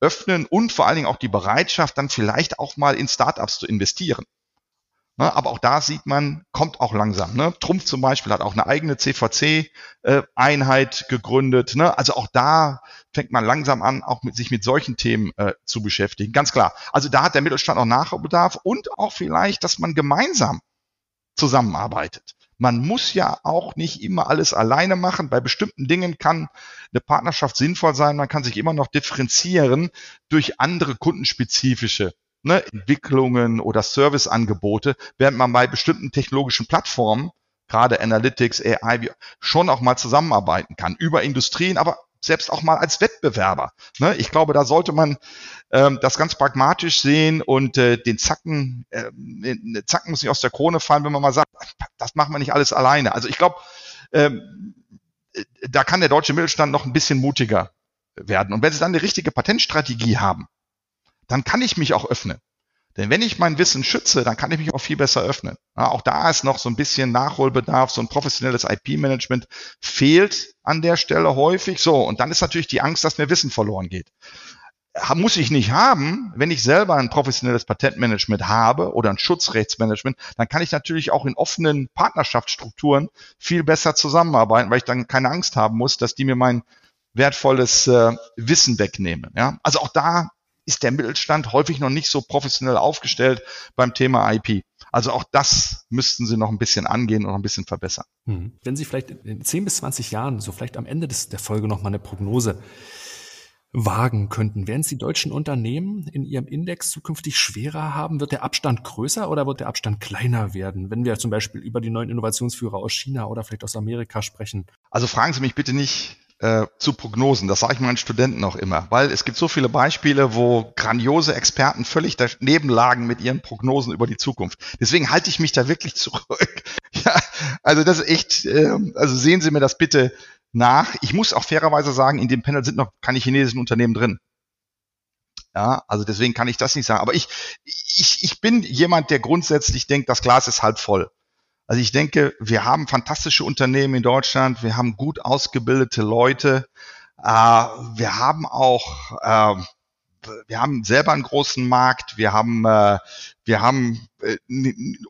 öffnen und vor allen Dingen auch die Bereitschaft, dann vielleicht auch mal in Startups zu investieren. Ne, aber auch da sieht man, kommt auch langsam. Ne? Trumpf zum Beispiel hat auch eine eigene CVC-Einheit äh, gegründet. Ne? Also auch da fängt man langsam an, auch mit, sich mit solchen Themen äh, zu beschäftigen. Ganz klar. Also da hat der Mittelstand auch Nachholbedarf und auch vielleicht, dass man gemeinsam zusammenarbeitet. Man muss ja auch nicht immer alles alleine machen. Bei bestimmten Dingen kann eine Partnerschaft sinnvoll sein. Man kann sich immer noch differenzieren durch andere kundenspezifische ne, Entwicklungen oder Serviceangebote, während man bei bestimmten technologischen Plattformen, gerade Analytics, AI, schon auch mal zusammenarbeiten kann über Industrien, aber selbst auch mal als Wettbewerber. Ne? Ich glaube, da sollte man ähm, das ganz pragmatisch sehen und äh, den Zacken, äh, Zacken muss nicht aus der Krone fallen, wenn man mal sagt, das machen wir nicht alles alleine. Also ich glaube, ähm, da kann der deutsche Mittelstand noch ein bisschen mutiger werden. Und wenn sie dann eine richtige Patentstrategie haben, dann kann ich mich auch öffnen. Denn wenn ich mein Wissen schütze, dann kann ich mich auch viel besser öffnen. Ja, auch da ist noch so ein bisschen Nachholbedarf, so ein professionelles IP-Management fehlt an der Stelle häufig. So, und dann ist natürlich die Angst, dass mir Wissen verloren geht. Muss ich nicht haben, wenn ich selber ein professionelles Patentmanagement habe oder ein Schutzrechtsmanagement, dann kann ich natürlich auch in offenen Partnerschaftsstrukturen viel besser zusammenarbeiten, weil ich dann keine Angst haben muss, dass die mir mein wertvolles äh, Wissen wegnehmen. Ja? Also auch da ist der Mittelstand häufig noch nicht so professionell aufgestellt beim Thema IP. Also auch das müssten Sie noch ein bisschen angehen und noch ein bisschen verbessern. Hm. Wenn Sie vielleicht in 10 bis 20 Jahren, so vielleicht am Ende des, der Folge noch mal eine Prognose wagen könnten, werden es die deutschen Unternehmen in ihrem Index zukünftig schwerer haben? Wird der Abstand größer oder wird der Abstand kleiner werden, wenn wir zum Beispiel über die neuen Innovationsführer aus China oder vielleicht aus Amerika sprechen? Also fragen Sie mich bitte nicht äh, zu Prognosen. Das sage ich meinen Studenten auch immer, weil es gibt so viele Beispiele, wo grandiose Experten völlig daneben lagen mit ihren Prognosen über die Zukunft. Deswegen halte ich mich da wirklich <laughs> zurück. ja, also das ist echt, äh, also sehen Sie mir das bitte nach. Ich muss auch fairerweise sagen, in dem Panel sind noch keine chinesischen Unternehmen drin. Ja, also deswegen kann ich das nicht sagen. Aber ich, ich, ich bin jemand, der grundsätzlich denkt, das Glas ist halb voll. Also ich denke, wir haben fantastische Unternehmen in Deutschland, wir haben gut ausgebildete Leute, äh, wir haben auch, äh, wir haben selber einen großen Markt, wir haben, äh, wir haben äh,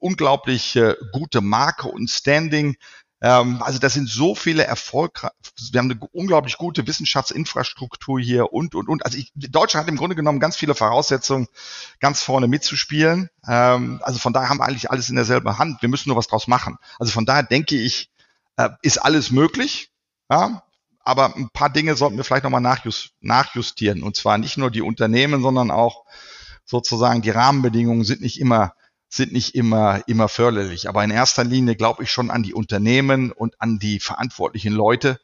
unglaublich äh, gute Marke und Standing. Ähm, also das sind so viele Erfolge. Wir haben eine unglaublich gute Wissenschaftsinfrastruktur hier und, und, und. Also ich, Deutschland hat im Grunde genommen ganz viele Voraussetzungen, ganz vorne mitzuspielen. Ähm, also von daher haben wir eigentlich alles in derselben Hand. Wir müssen nur was draus machen. Also von daher denke ich, äh, ist alles möglich. Ja? Aber ein paar Dinge sollten wir vielleicht nochmal nachjust, nachjustieren. Und zwar nicht nur die Unternehmen, sondern auch sozusagen die Rahmenbedingungen sind nicht immer sind nicht immer, immer förderlich. Aber in erster Linie glaube ich schon an die Unternehmen und an die verantwortlichen Leute,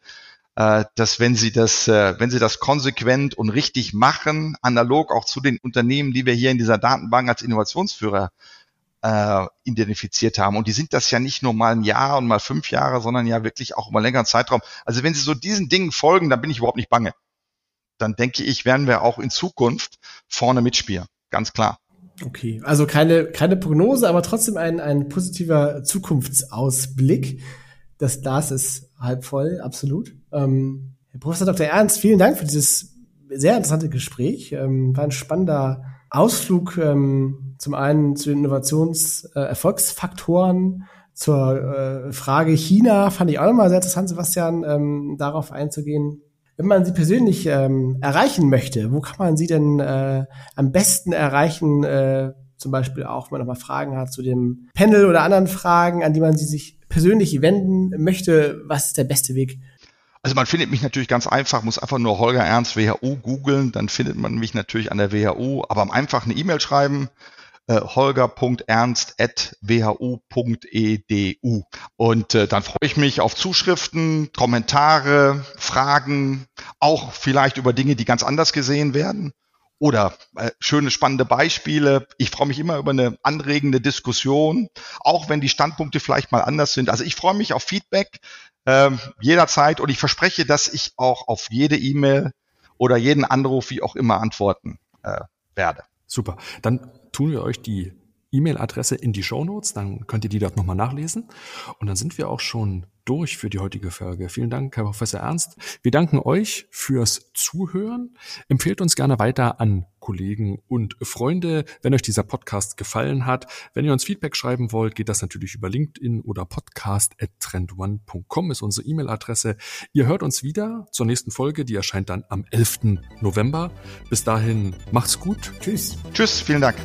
äh, dass wenn sie das, äh, wenn sie das konsequent und richtig machen, analog auch zu den Unternehmen, die wir hier in dieser Datenbank als Innovationsführer äh, identifiziert haben. Und die sind das ja nicht nur mal ein Jahr und mal fünf Jahre, sondern ja wirklich auch über längeren Zeitraum. Also wenn sie so diesen Dingen folgen, dann bin ich überhaupt nicht bange. Dann denke ich, werden wir auch in Zukunft vorne mitspielen. Ganz klar. Okay, also keine, keine Prognose, aber trotzdem ein, ein positiver Zukunftsausblick. Das Glas ist halb voll, absolut. Ähm, Herr Professor Dr. Ernst, vielen Dank für dieses sehr interessante Gespräch. Ähm, war ein spannender Ausflug ähm, zum einen zu den Innovationserfolgsfaktoren, äh, zur äh, Frage China fand ich auch nochmal sehr interessant, Sebastian, ähm, darauf einzugehen. Wenn man sie persönlich ähm, erreichen möchte, wo kann man sie denn äh, am besten erreichen? Äh, zum Beispiel auch, wenn man nochmal Fragen hat zu dem Panel oder anderen Fragen, an die man sie sich persönlich wenden möchte. Was ist der beste Weg? Also man findet mich natürlich ganz einfach, muss einfach nur Holger Ernst WHO googeln, dann findet man mich natürlich an der WHO, aber am einfach eine E-Mail schreiben, äh, holger.ernst.whu.edu. Und äh, dann freue ich mich auf Zuschriften, Kommentare, Fragen, auch vielleicht über Dinge, die ganz anders gesehen werden. Oder äh, schöne, spannende Beispiele. Ich freue mich immer über eine anregende Diskussion, auch wenn die Standpunkte vielleicht mal anders sind. Also ich freue mich auf Feedback äh, jederzeit und ich verspreche, dass ich auch auf jede E-Mail oder jeden Anruf, wie auch immer, antworten äh, werde. Super. Dann tun wir euch die E-Mail-Adresse in die Show Notes, dann könnt ihr die dort nochmal nachlesen. Und dann sind wir auch schon durch für die heutige Folge. Vielen Dank, Herr Professor Ernst. Wir danken euch fürs Zuhören. Empfehlt uns gerne weiter an Kollegen und Freunde, wenn euch dieser Podcast gefallen hat. Wenn ihr uns Feedback schreiben wollt, geht das natürlich über LinkedIn oder podcast.trendone.com ist unsere E-Mail-Adresse. Ihr hört uns wieder zur nächsten Folge, die erscheint dann am 11. November. Bis dahin, macht's gut. Tschüss. Tschüss, vielen Dank.